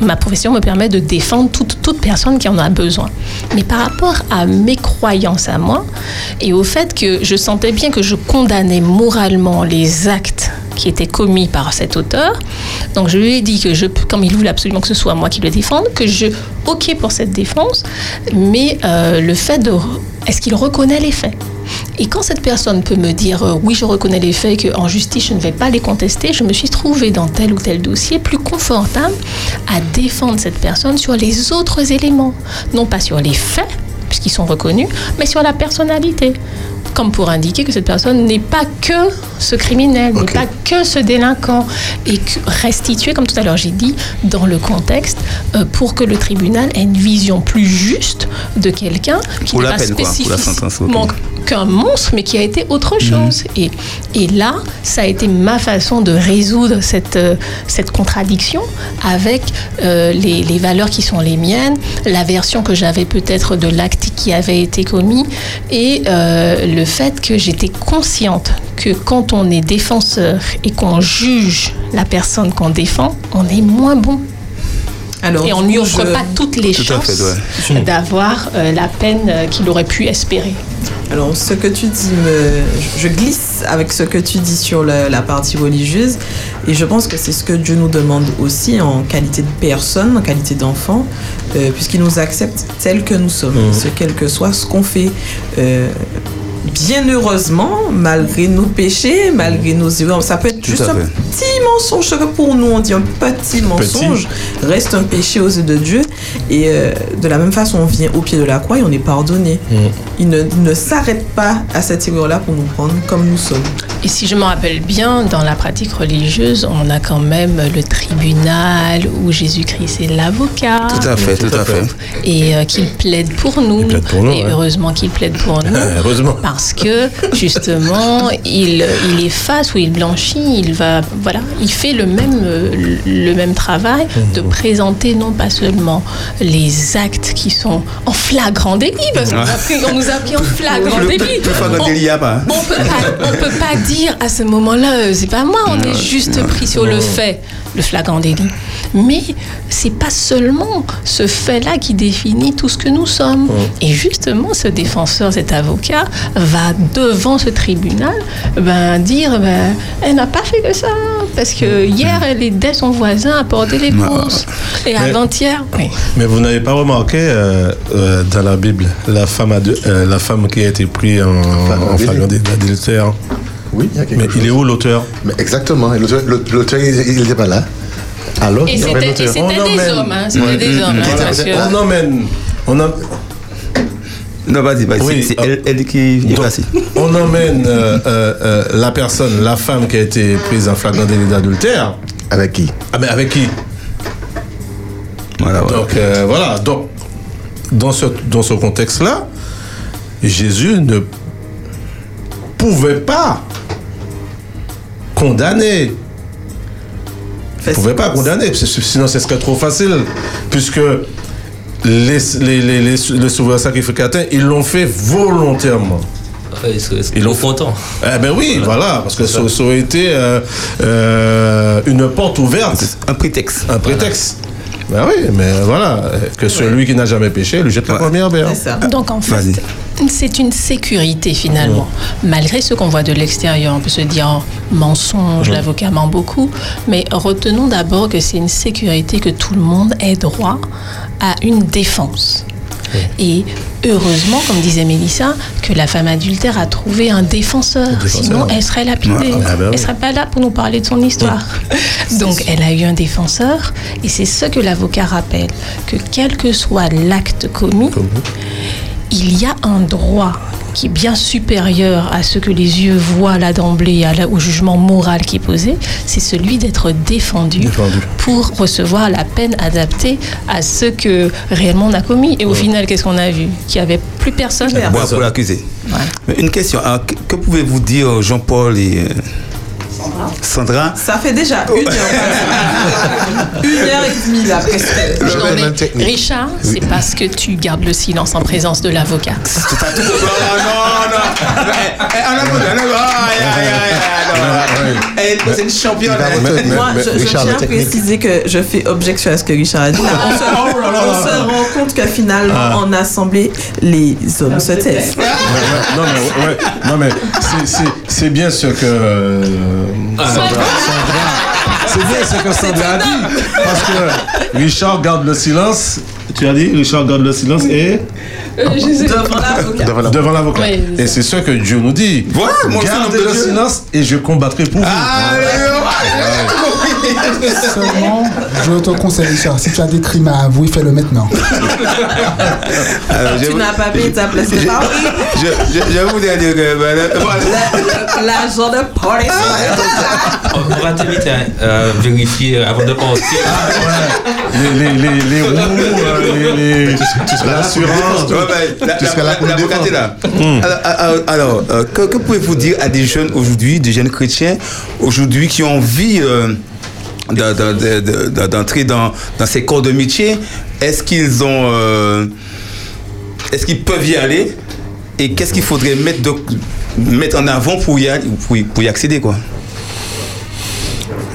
Ma, profession me permet de défendre toute, toute personne qui en a besoin. Mais par rapport à mes croyances à moi et au fait que je sentais bien que je condamnais moralement les actes qui étaient commis par cet auteur, donc je lui ai dit que je, comme il voulait absolument que ce soit moi qui le défende, que je, ok pour cette défense, mais euh, le fait de, est-ce qu'il reconnaît les faits? Et quand cette personne peut me dire euh, oui, je reconnais les faits, qu'en justice, je ne vais pas les contester, je me suis trouvée dans tel ou tel dossier plus confortable à défendre cette personne sur les autres éléments. Non pas sur les faits, puisqu'ils sont reconnus, mais sur la personnalité. Comme pour indiquer que cette personne n'est pas que ce criminel, n'est pas que ce délinquant, et restituer, comme tout à l'heure j'ai dit, dans le contexte, euh, pour que le tribunal ait une vision plus juste de quelqu'un qui n'est pas peine, spécifiquement qu'un monstre, mais qui a été autre chose. Et, et là, ça a été ma façon de résoudre cette, euh, cette contradiction avec euh, les, les valeurs qui sont les miennes, la version que j'avais peut-être de l'acte qui avait été commis, et euh, le fait que j'étais consciente que quand on est défenseur et qu'on juge la personne qu'on défend, on est moins bon. Alors, et on n'y coup, offre je- pas toutes les Tout chances ouais. d'avoir euh, la peine euh, qu'il aurait pu espérer. Alors, ce que tu dis, me... je glisse avec ce que tu dis sur le- la partie religieuse, et je pense que c'est ce que Dieu nous demande aussi en qualité de personne, en qualité d'enfant, euh, puisqu'il nous accepte tels que nous sommes, Mhm. ce quel que soit ce qu'on fait. Euh, Bien heureusement, malgré nos péchés, malgré nos erreurs, ça peut être Tout juste un petit mensonge que pour nous on dit un petit mensonge reste un péché aux yeux de Dieu et euh, de la même façon on vient au pied de la croix et on est pardonné il ne, il ne s'arrête pas à cette erreur là pour nous prendre comme nous sommes Et si je me rappelle bien, dans la pratique religieuse, on a quand même le tribunal où Jésus-Christ est l'avocat. Tout à fait, tout à fait. Et euh, qu'il plaide pour nous. pour nous, et ouais. heureusement qu'il plaide pour (laughs) nous. Heureusement. Parce que, justement, il, il efface ou il blanchit, il va voilà, il fait le même, le même travail de présenter non pas seulement les actes qui sont en flagrant délit, parce qu'on nous a pris en (laughs) flagrant Le- délit. le flagrant On- délit, pas. on peut pas, on peut pas dire à ce moment-là, euh, c'est pas moi, on est juste pris sur le fait, le flagrant délit. Mais c'est pas seulement ce fait-là qui définit tout ce que nous sommes. Et justement, ce défenseur, cet avocat, va devant ce tribunal ben, dire ben, elle n'a pas fait que ça, parce que hier, elle aidait son voisin à porter les courses. Et Mais- avant-hier, oui. Mais vous n'avez pas remarqué euh, euh, dans la Bible la femme, adu- euh, la femme qui a été prise en, en flagrant d'adultère Oui, il y a quelque Mais il est où l'auteur? Mais exactement. L'auteur, il n'était pas là. Alors, Et c'était des hommes, hein, c'était des hommes. hein, On emmène. On a... Non, vas-y, vas-y. Oui, c'est elle, elle qui est passée. On emmène euh, euh, euh, la personne, la femme qui a été prise en flagrant délit d'adultère. Avec qui? Ah, mais avec qui? Donc, euh, voilà. Donc, dans ce, dans ce contexte-là, Jésus ne pouvait pas condamner. Il ne pouvait pas condamner, sinon ce serait trop facile, puisque les, les, les, les, les souverains sacrificateurs, ils l'ont fait volontairement. Ils l'ont content. Eh ben oui, voilà, parce que ça, ça aurait été euh, euh, une porte ouverte. Un prétexte. Un prétexte. Ben oui, mais voilà, que celui qui n'a jamais péché lui jette la première pierre. Donc en fait, c'est une sécurité finalement. Malgré ce qu'on voit de l'extérieur, on peut se dire oh, mensonge, Ouais. l'avocat ment beaucoup, mais retenons d'abord que c'est une sécurité que tout le monde ait droit à une défense. Et heureusement, comme disait Mélissa, que la femme adultère a trouvé un défenseur. défenseur. Sinon, elle serait lapidée. Ah ben oui. Elle serait pas là pour nous parler de son histoire. Donc, elle a eu un défenseur. Et c'est ce que l'avocat rappelle, que quel que soit l'acte commis, il y a un droit qui est bien supérieur à ce que les yeux voient là d'emblée, au jugement moral qui est posé, c'est celui d'être défendu, Défendu. pour recevoir la peine adaptée à ce que réellement on a commis. Et au final, qu'est-ce qu'on a vu? Qu'il n'y avait plus personne. Bon, pour l'accuser. Une question. alors, que, que pouvez-vous dire, Jean-Paul et Sandra Ça fait déjà une heure. (laughs) une heure et demie là, presque. Non, mais Richard, c'est parce que tu gardes le silence en présence de l'avocat. C'est une championne. Moi, je, je tiens à préciser que je fais objection à ce que Richard a dit. On se, on se rend compte que finalement, Ah. en assemblée, les hommes se taisent. non, mais, ouais, non, c'est bien ce que. euh, Sandra- Sandra- c'est bien ce que Sandra a dit. Parce que Richard garde le silence. Tu as dit Richard garde le silence et. Devant l'avocat. Devant l'avocat. Oui, et c'est ce que Dieu nous dit. Voilà, moi, Gardez le silence et je combattrai pour vous. Seulement, je te conseille, Richard, si tu as des crimes à avouer, fais-le maintenant. Alors, je Tu n'as pas payé ta place je, je, je vais vous dire que ben, voilà. L'argent de Paris. On va t'inviter à euh, vérifier avant de partir. Les, les, les, les roues, euh, les, les, l'assurance. Ouais, la- Tu seras la- là pour le l'avocat est là. Alors, alors, alors, euh, que, que pouvez-vous dire à des jeunes aujourd'hui, des jeunes chrétiens aujourd'hui qui ont envie euh, d'entrer dans, ces corps de métier Est-ce qu'ils ont, euh, est-ce qu'ils peuvent y aller Et qu'est-ce qu'il faudrait mettre, en avant pour y, accéder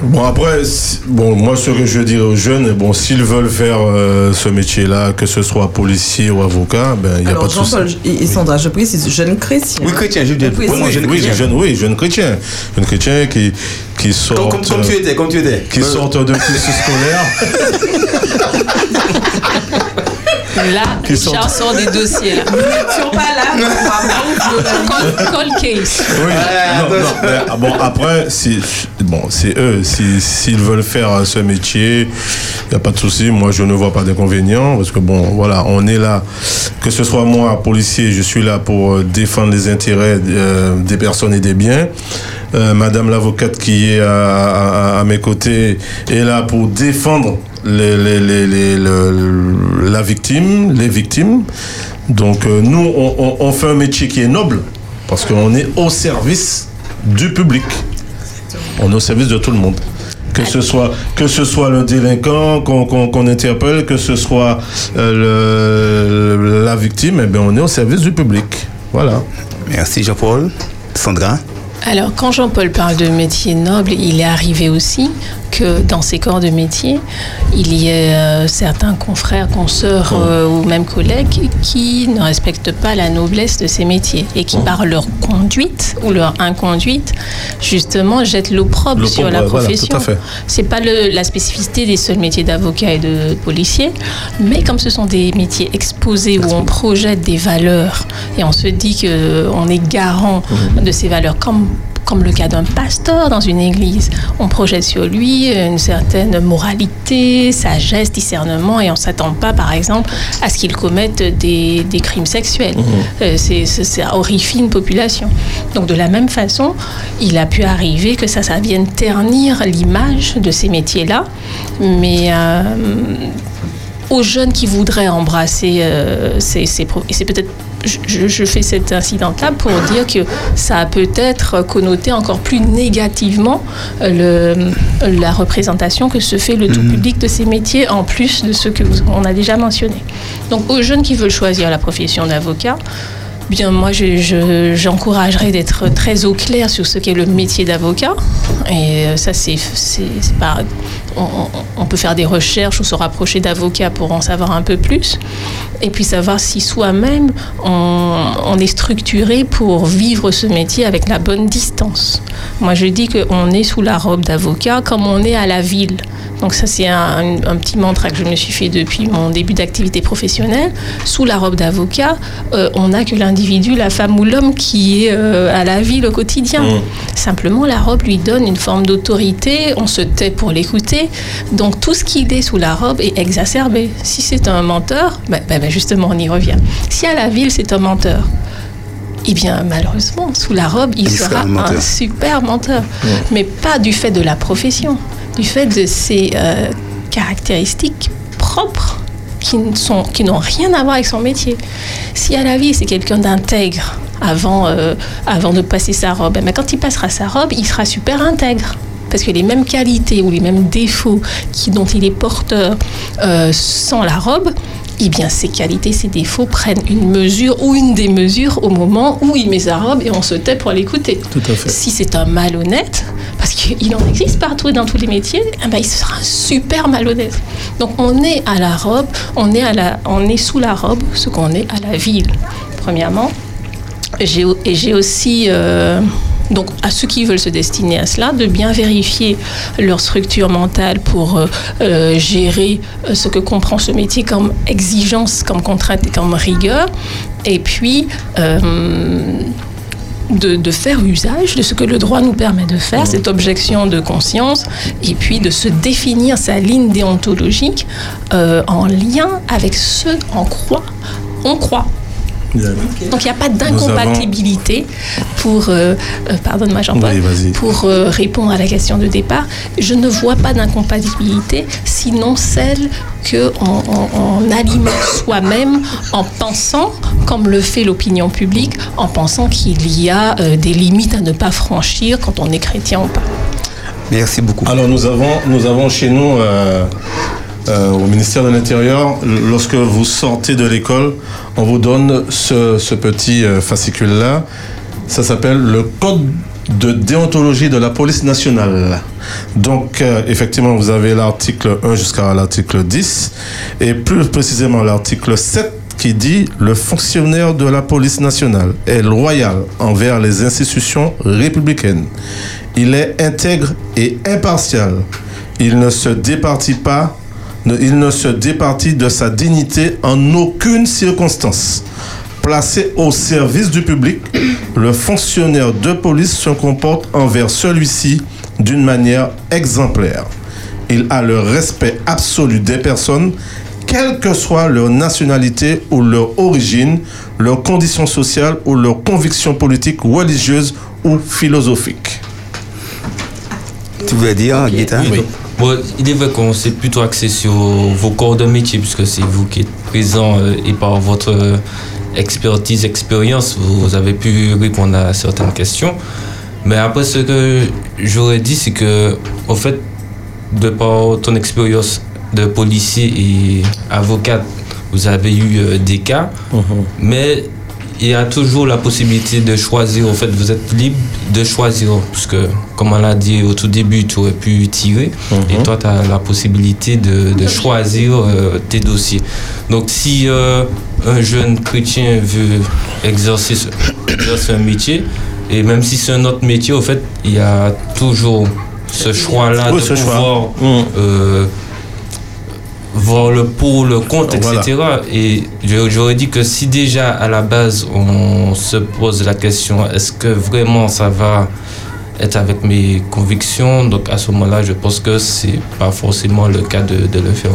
Bon après, bon moi ce que je dirais aux jeunes, bon s'ils veulent faire euh, ce métier-là, que ce soit policier ou avocat, ben il y a pas Alors de souci. Jean-Paul et et Sandra, je précise, jeune chrétien. Oui, chrétien, je dis Oui, oui. jeune Oui, chrétien. jeune, oui, jeune chrétien, jeune chrétien qui qui sort. Comme, comme tu étais, comme tu étais. Qui sortent de cursus scolaire. (laughs) Là, Qui sont- des dossiers. Là. Nous n'étions pas là. Call, call case. Oui, non, non, mais, ah, bon, après, si, bon, c'est eux. Si- S'ils veulent faire euh, ce métier, il n'y a pas de souci. Moi, je ne vois pas d'inconvénient. Parce que, bon, voilà, on est là. Que ce soit moi, policier, je suis là pour euh, défendre les intérêts euh, des personnes et des biens. Euh, Madame l'avocate qui est à, à- à mes côtés est là pour défendre les- les- les- les- le- la victime, les victimes. Donc euh, nous, on, on- on fait un métier qui est noble parce qu'on est au service du public. On est au service de tout le monde. Que ce soit, que ce soit le délinquant qu'on interpelle, que ce soit euh, le- la victime, eh bien, on est au service du public. Voilà. Merci Jean-Paul. Sandra? Alors, quand Jean-Paul parle de métier noble, il est arrivé aussi que dans ces corps de métier, il y ait euh, certains confrères, consoeurs euh, ou même collègues qui ne respectent pas la noblesse de ces métiers et qui, par leur conduite ou leur inconduite, justement, jettent l'opprobre sur la voilà, profession. tout à fait. C'est pas le- la spécificité des seuls métiers d'avocat et de policier, mais comme ce sont des métiers exposés où on projette des valeurs et on se dit que on est garant de ces valeurs, comme comme le cas d'un pasteur dans une église, on projette sur lui une certaine moralité, sagesse, discernement, et on s'attend pas, par exemple, à ce qu'il commette des, des crimes sexuels. Euh, c'est, ça horrifie une population. Donc de la même façon, il a pu arriver que ça, ça vienne ternir l'image de ces métiers-là, mais euh, aux jeunes qui voudraient embrasser euh, ces, ces c'est peut-être je, fais cet incident-là pour dire que ça a peut-être connoté encore plus négativement euh, le, la représentation que se fait le tout public de ces métiers, en plus de ceux que vous- on a déjà mentionnés. Donc aux jeunes qui veulent choisir la profession d'avocat, Bien, moi, je- je- j'encouragerais d'être très au clair sur ce qu'est le métier d'avocat. Et euh, ça, c'est pas. On, peut faire des recherches ou se rapprocher d'avocats pour en savoir un peu plus. Et puis savoir si soi-même, on, on est structuré pour vivre ce métier avec la bonne distance. Moi, je dis qu'on est sous la robe d'avocat comme on est à la ville. Donc ça, c'est un, un petit mantra que je me suis fait depuis mon début d'activité professionnelle. Sous la robe d'avocat, euh, on n'a que l'individu, la femme ou l'homme qui est euh, à la ville au quotidien. Mmh. Simplement, la robe lui donne une forme d'autorité, on se tait pour l'écouter. Donc tout ce qu'il est sous la robe est exacerbé. Si c'est un menteur, ben, ben, ben, justement, on y revient. Si à la ville, c'est un menteur, eh bien, malheureusement, sous la robe, il, Il sera sera un super menteur. Mais pas du fait de la profession, du fait de ses euh, caractéristiques propres qui ne sont- qui n'ont rien à voir avec son métier. Si à la vie, c'est quelqu'un d'intègre avant, euh, avant de passer sa robe, eh ben, quand il passera sa robe, il sera super intègre. Parce que les mêmes qualités ou les mêmes défauts qui, dont il est porteur euh, sans la robe, eh bien, ces qualités, ces défauts prennent une mesure ou une démesure au moment où il met sa robe et on se tait pour l'écouter. Tout à fait. Si c'est un malhonnête, parce qu'il en existe partout et dans tous les métiers, eh ben, il sera un super malhonnête. Donc on est à la robe, on est, à la, on est sous la robe, ce qu'on est à la ville, premièrement. Et j'ai aussi, euh, donc à ceux qui veulent se destiner à cela, de bien vérifier leur structure mentale pour euh, euh, gérer euh, ce que comprend ce métier comme exigence, comme contrainte et comme rigueur. Et puis, de, faire usage de ce que le droit nous permet de faire, cette objection de conscience, et puis de se définir sa ligne déontologique en lien avec ce en quoi on croit. Donc il n'y a pas d'incompatibilité pour, euh, euh, pardonne-moi Jean-Paul, Oui, pour euh, répondre à la question de départ. Je ne vois pas d'incompatibilité, sinon celle qu'on on, on alimente (coughs) soi-même en pensant, comme le fait l'opinion publique, en pensant qu'il y a euh, des limites à ne pas franchir quand on est chrétien ou pas. Merci beaucoup. Alors nous avons, nous avons chez nous, euh, au ministère de l'Intérieur, lorsque vous sortez de l'école, on vous donne ce, petit euh, fascicule-là. Ça s'appelle le Code de déontologie de la police nationale. Donc, euh, effectivement, vous avez l'article 1 jusqu'à l'article 10, et plus précisément l'article 7 qui dit le fonctionnaire de la police nationale est loyal envers les institutions républicaines. Il est intègre et impartial. Il ne se départit pas, il ne se départit de sa dignité en aucune circonstance. Placé au service du public, le fonctionnaire de police se comporte envers celui-ci d'une manière exemplaire. Il a le respect absolu des personnes, quelle que soit leur nationalité ou leur origine, leur condition sociale ou leur conviction politique, religieuse ou philosophique. Tu veux dire, Guetta Oui. Bon, il est vrai qu'on s'est plutôt axé sur vos corps de métier, puisque c'est vous qui êtes présent euh, et par votre euh, expertise, expérience, vous avez pu répondre à certaines questions. Mais après, ce que j'aurais dit, c'est que, au fait, de par ton expérience de policier et avocate, vous avez eu euh, des cas, mais il y a toujours la possibilité de choisir. En fait, vous êtes libre de choisir. Parce que, comme on l'a dit au tout début, tu aurais pu tirer. Et toi, tu as la possibilité de, de choisir euh, tes dossiers. Donc, si euh, un jeune chrétien veut exercer, ce- exercer un métier, et même si c'est un autre métier, au fait, il y a toujours ce choix-là Oui, de ce choix. pouvoir Mm. Voir le pour, le contre, Voilà. etc. Et je- j'aurais dit que si déjà à la base on se pose la question est-ce que vraiment ça va être avec mes convictions, donc à ce moment-là, je pense que c'est pas forcément le cas de, de le faire.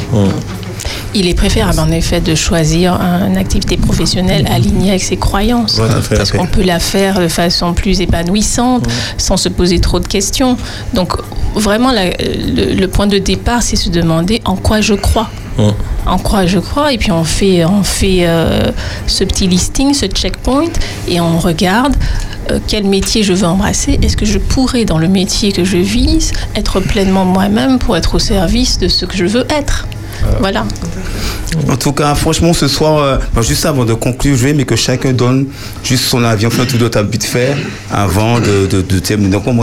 Il est préférable en effet de choisir une activité professionnelle alignée avec ses croyances. Voilà, parce qu'on peut la faire de façon plus épanouissante, sans se poser trop de questions. Donc vraiment, la- le, le point de départ, c'est se demander en quoi je crois. En quoi je crois, et puis on fait, on fait euh, ce petit listing, ce checkpoint, et on regarde euh, quel métier je veux embrasser. Est-ce que je pourrais, dans le métier que je vise, être pleinement moi-même pour être au service de ce que je veux être? Voilà. En tout cas, franchement, ce soir, euh, bon, juste avant de conclure, je vais, mais que chacun donne juste son avis, enfin tout d'autre envie de faire avant de, de, de terminer. Donc, on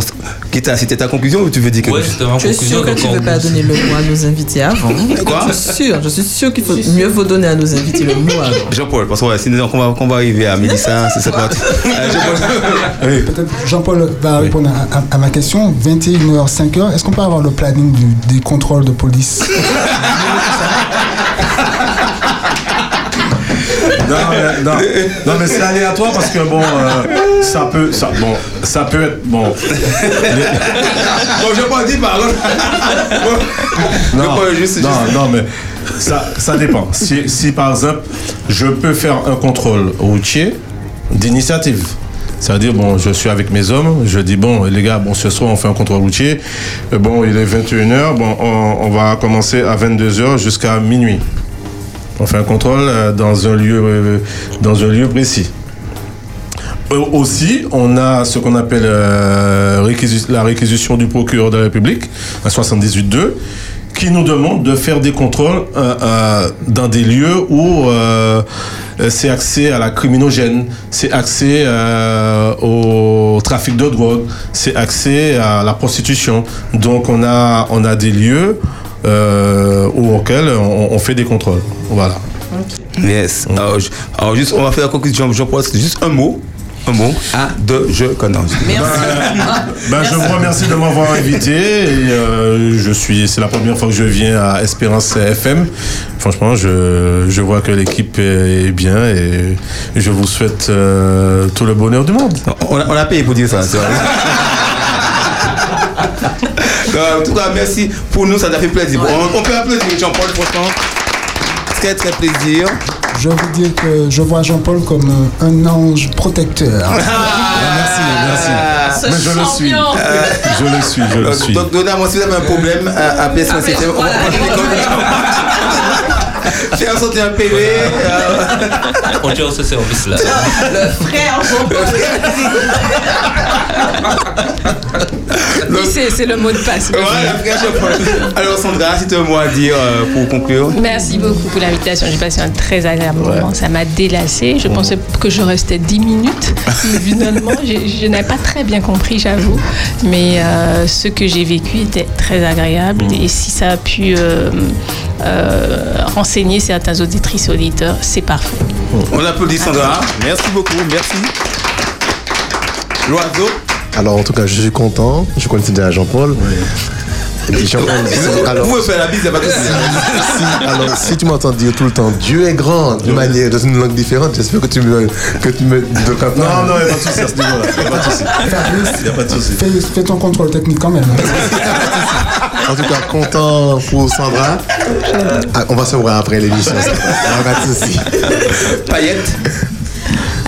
c'était ta conclusion ou tu veux dire quelque chose? Je suis sûre que tu ne veux pas donner le mot à nos invités avant. (laughs) Quoi? Je suis sûre, je suis sûre qu'il faut mieux vaut donner à nos invités le mot (laughs) avant. Jean-Paul, parce que ouais, sinon, qu'on va, qu'on va arriver à Mélissa, c'est ça parti. Euh, Jean-Paul. Oui. Va répondre à, à- à ma question. 21h, 5h, est-ce qu'on peut avoir le planning du- des contrôles de police? (laughs) Non, mais, non, non, mais c'est aléatoire parce que bon, euh, ça peut, ça, bon, ça peut être bon. Bon, je pas dit par contre. Non, Jean-Paul, juste- non, juste- non, mais ça, ça dépend. Si, si par exemple, je peux faire un contrôle routier d'initiative. C'est-à-dire, bon, je suis avec mes hommes, je dis, bon, les gars, bon, ce soir, on fait un contrôle routier. Euh, Bon, il est 21h, bon, on, va commencer à 22h jusqu'à minuit. On fait un contrôle euh, dans un lieu, euh, dans un lieu précis. Aussi, on a ce qu'on appelle la réquisition du procureur de la République, un 78.2, qui nous demande de faire des contrôles euh, euh, dans des lieux où euh, c'est accès à la criminogène, c'est accès euh, au trafic de drogue, c'est accès à la prostitution. Donc on a, on a des lieux euh, où, auxquels on, on fait des contrôles. Voilà. Yes. Alors, je- alors, juste, on va faire la conclusion. Jean-Paul, c'est juste un mot. Un mot. Un, deux, je connais. (laughs) Ben, je vous remercie de m'avoir invité. Et, euh, je suis, c'est la première fois que je viens à Espérance FM. Franchement, je, je vois que l'équipe est bien et je vous souhaite euh, tout le bonheur du monde. On a, on a payé pour dire ça. tu vois. Euh, en tout cas, merci. Pour nous, ça t'a fait plaisir. On, on peut applaudir Jean-Paul, franchement. Très, très plaisir. Je veux dire que je vois Jean-Paul comme euh, un ange protecteur. merci, merci. Mais je le suis. Je le suis, je le Donc, suis. Donc, Donna, moi, si vous avez un problème, euh, appelez ça. c'était- on va- (laughs) Faire sortir un PV. euh, On tient ce service-là. Le frère Oui, c'est c'est le mot de passe. Voilà. Alors, Sandra, si tu as un mot à dire euh, pour conclure. Merci beaucoup pour l'invitation. J'ai passé un très agréable moment. Ça m'a délassé. Je pensais que je restais 10 minutes. Mais (laughs) finalement, je n'ai pas très bien compris, j'avoue. Mais euh, ce que j'ai vécu était très agréable. Et si ça a pu euh, euh, renseigner certains auditrices et auditeurs, c'est parfait. On applaudit Sandra. Merci beaucoup. Merci. L'oiseau. Alors, en tout cas, je suis content. Je connaissais déjà Jean-Paul. Et puis, Jean-Paul, alors, Vous pouvez faire la bise, il n'y a pas de si, alors, si tu m'entends dire tout le temps Dieu est grand, d'une manière, dans une langue différente, j'espère que tu me. Que tu me de Non, non, il n'y a pas de souci à ce niveau-là. Il n'y a pas de souci. Il n'y a pas de souci. Fais, fais ton contrôle technique quand même. En tout cas, content pour Sandra. Ah, on va se voir après l'émission. pas de souci. Paillette.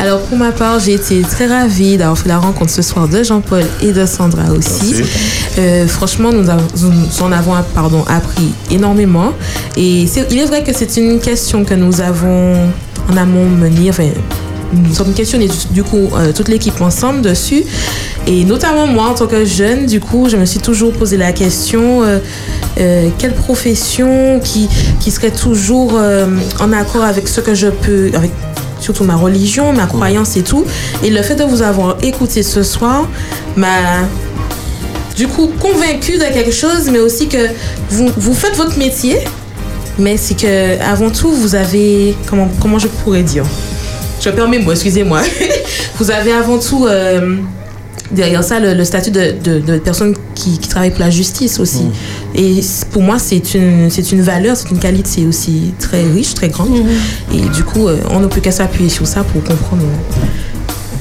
Alors pour ma part, j'ai été très ravie d'avoir fait la rencontre ce soir de Jean-Paul et de Sandra aussi. Euh, franchement, nous, avons- nous en avons pardon, appris énormément. Et il est vrai que c'est une question que nous avons en amont menée, enfin, nous sommes questionnés du, du coup euh, toute l'équipe ensemble dessus. Et notamment moi en tant que jeune, du coup, je me suis toujours posé la question euh, euh, quelle profession qui, qui serait toujours en accord avec ce que je peux, avec surtout ma religion, ma croyance et tout. Et le fait de vous avoir écouté ce soir m'a du coup convaincu de quelque chose, mais aussi que vous, vous faites votre métier, mais c'est que avant tout vous avez comment comment je pourrais dire, je perds mes mots, excusez-moi. (laughs) vous avez avant tout euh, derrière ça le, statut de, de, personne qui, qui travaille pour la justice aussi. Et pour moi c'est une c'est une valeur, c'est une qualité aussi très riche, très grande. Et du coup euh, on ne peut qu'à s'appuyer sur ça pour comprendre euh,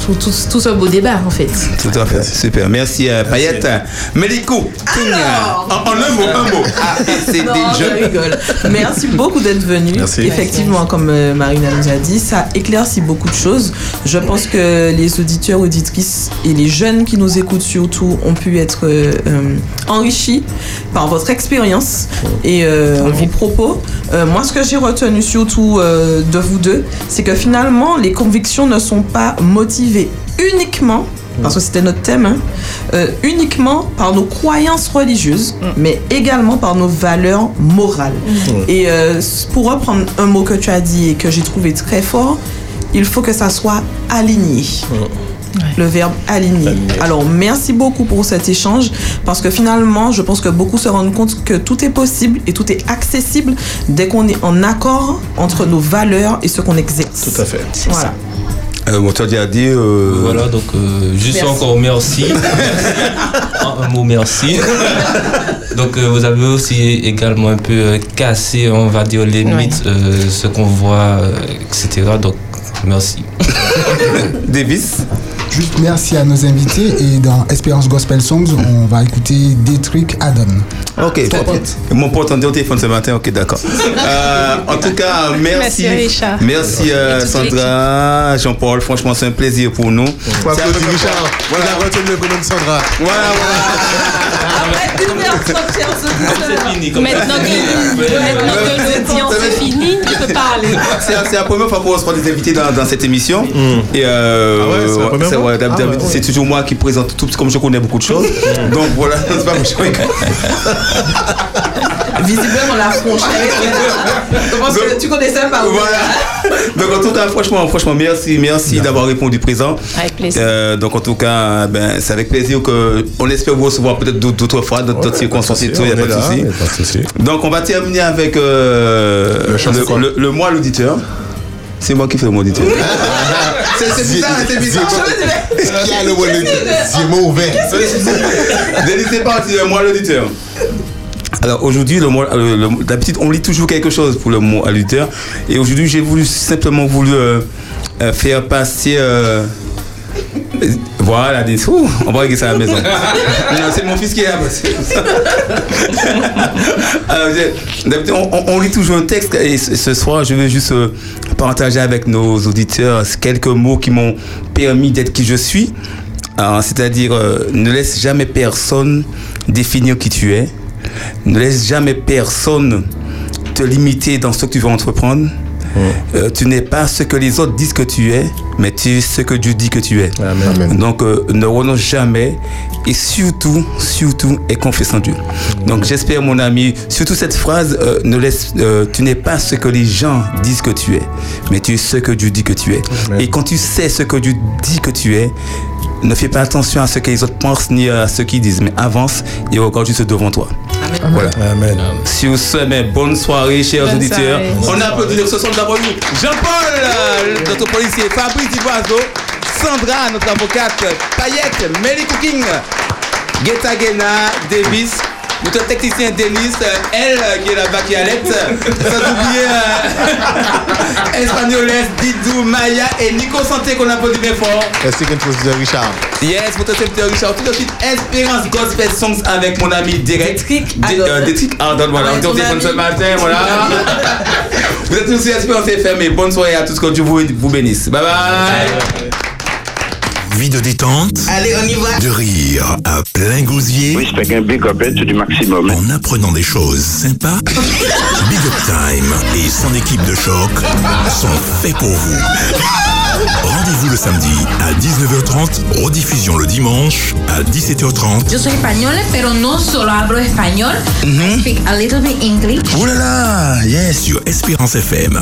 tout, tout, tout ce beau débat en fait. Tout à fait, super. Merci euh, Payette. Mélico, en, en un mot, un mot. A, B, C, D, Non, je. rigole. Merci beaucoup d'être venu. Merci. Effectivement, comme euh, Marina nous a dit, ça éclaircit beaucoup de choses. Je pense que les auditeurs, auditrices et les jeunes qui nous écoutent surtout ont pu être euh, euh, enrichis par votre expérience et euh, vos propos. Euh, moi, ce que j'ai retenu surtout euh, de vous deux, c'est que finalement, les convictions ne sont pas motivées uniquement parce que c'était notre thème, hein, euh, uniquement par nos croyances religieuses, mais également par nos valeurs morales. Et euh, pour reprendre un mot que tu as dit et que j'ai trouvé très fort, il faut que ça soit aligné. Le verbe aligné. Alors, merci beaucoup pour cet échange parce que finalement, je pense que beaucoup se rendent compte que tout est possible et tout est accessible dès qu'on est en accord entre nos valeurs et ce qu'on exerce. Tout à fait. Voilà. Euh, bon, tu as déjà dit. euh, Voilà, donc euh, juste Merci. encore merci. (laughs) un, un mot merci. donc euh, vous avez aussi également un peu euh, cassé, on va dire, les Ouais. mythes, euh, ce qu'on voit, euh, etc. Donc merci. (laughs) Davis Juste merci à nos invités et dans Espérance Gospel Songs, on va écouter Détrick Adam. Ok, Ton ok. pote. Mon pote, on dit au téléphone ce matin, ok, d'accord. Euh, en tout cas, merci. Merci, Richard. Merci, euh, Sandra, Jean-Paul. Franchement, c'est un plaisir pour nous. Applaudir peu- Richard. Voilà, retenu le prénom de Sandra. voilà, voilà. Après chers fini. comme ça. Maintenant que, l'audience est finie, tu peux parler. C'est la première fois qu'on reçoit des invités dans, dans cette émission. Et euh, Ah ouais, c'est la première fois ouais, Ah ouais, ouais. c'est toujours moi qui présente tout, comme je connais beaucoup de choses. Donc voilà, (laughs) c'est pas rigole. Visiblement, la Je pense que tu connaissais pas. Voilà. Donc en tout cas, franchement, franchement, merci, merci d'avoir répondu présent. Avec plaisir. Euh, donc en tout cas, ben, c'est avec plaisir que on espère vous recevoir peut-être d'autres fois, d'autres circonstances et tout, il n'y a pas de souci. Donc on va terminer avec euh, Le le, le mois l'auditeur. C'est moi qui fais le mot auditeur. (laughs) c'est c'est bizarre, c'est bizarre. Y a le mot le mauvais Délit, c'est? Parti, le mois l'auditeur. Alors aujourd'hui, le le- le- d'habitude, on lit toujours quelque chose pour le mot à l'auditeur. Et aujourd'hui, j'ai voulu simplement voulu euh, euh, faire passer. euh, voilà, des on va régler ça à la maison. (laughs) Non, c'est mon fils qui est là. (laughs) D'habitude, on, on- lit toujours un texte et ce soir, je vais juste euh, partager avec nos auditeurs quelques mots qui m'ont permis d'être qui je suis. Alors, C'est-à-dire, euh, ne laisse jamais personne définir qui tu es. Ne laisse jamais personne te limiter dans ce que tu veux entreprendre. Euh, tu n'es pas ce que les autres disent que tu es, mais tu es ce que Dieu dit que tu es. Amen. Donc euh, ne renonce jamais et surtout, surtout, confiance en Dieu. Donc j'espère mon ami, surtout cette phrase, euh, ne laisse, euh, tu n'es pas ce que les gens disent que tu es, mais tu es ce que Dieu dit que tu es. Et quand tu sais ce que Dieu dit que tu es, ne fais pas attention à ce que les autres pensent ni à ce qu'ils disent, mais avance et regarde juste devant toi. Voilà. Amen. Sur ce, mais bonne soirée, chers Bonne auditeurs. soirée. On applaudit ce soir d'abord nous. Jean-Paul, notre policier, Fabrice Ivoiseau, Sandra, notre avocate, Payette, Melly Cooking, Guetta Guena, Davis, notre technicien Denis, euh, elle euh, qui est là-bas qui allait, sans oublier euh, (laughs) Espagnoles, Didou, Maya et Nico Santé qu'on applaudit bien fort. Merci quelque chose de Richard. Yes, votre serviteur Richard. Tout de suite, Espérance Gospel Songs avec mon ami direct. Détrick Dé- Ardon. euh, voilà. Ouais, On téléphone ce matin, voilà. (laughs) vous êtes tous sur Espérance FM et bonne soirée à tous. Que Dieu vous, vous bénisse. Bye bye. De détente, Allez, on y va. de rire à plein gosier, Oui, c'est un big up du maximum. en apprenant des choses sympas. (laughs) Big Up Time et son équipe de choc sont faits pour vous. Rendez-vous le samedi à 19h30, rediffusion le dimanche à 17h30. Yo soy española, pero no solo hablo español. I speak a little bit English. Oh là là, yes, sur Espérance FM.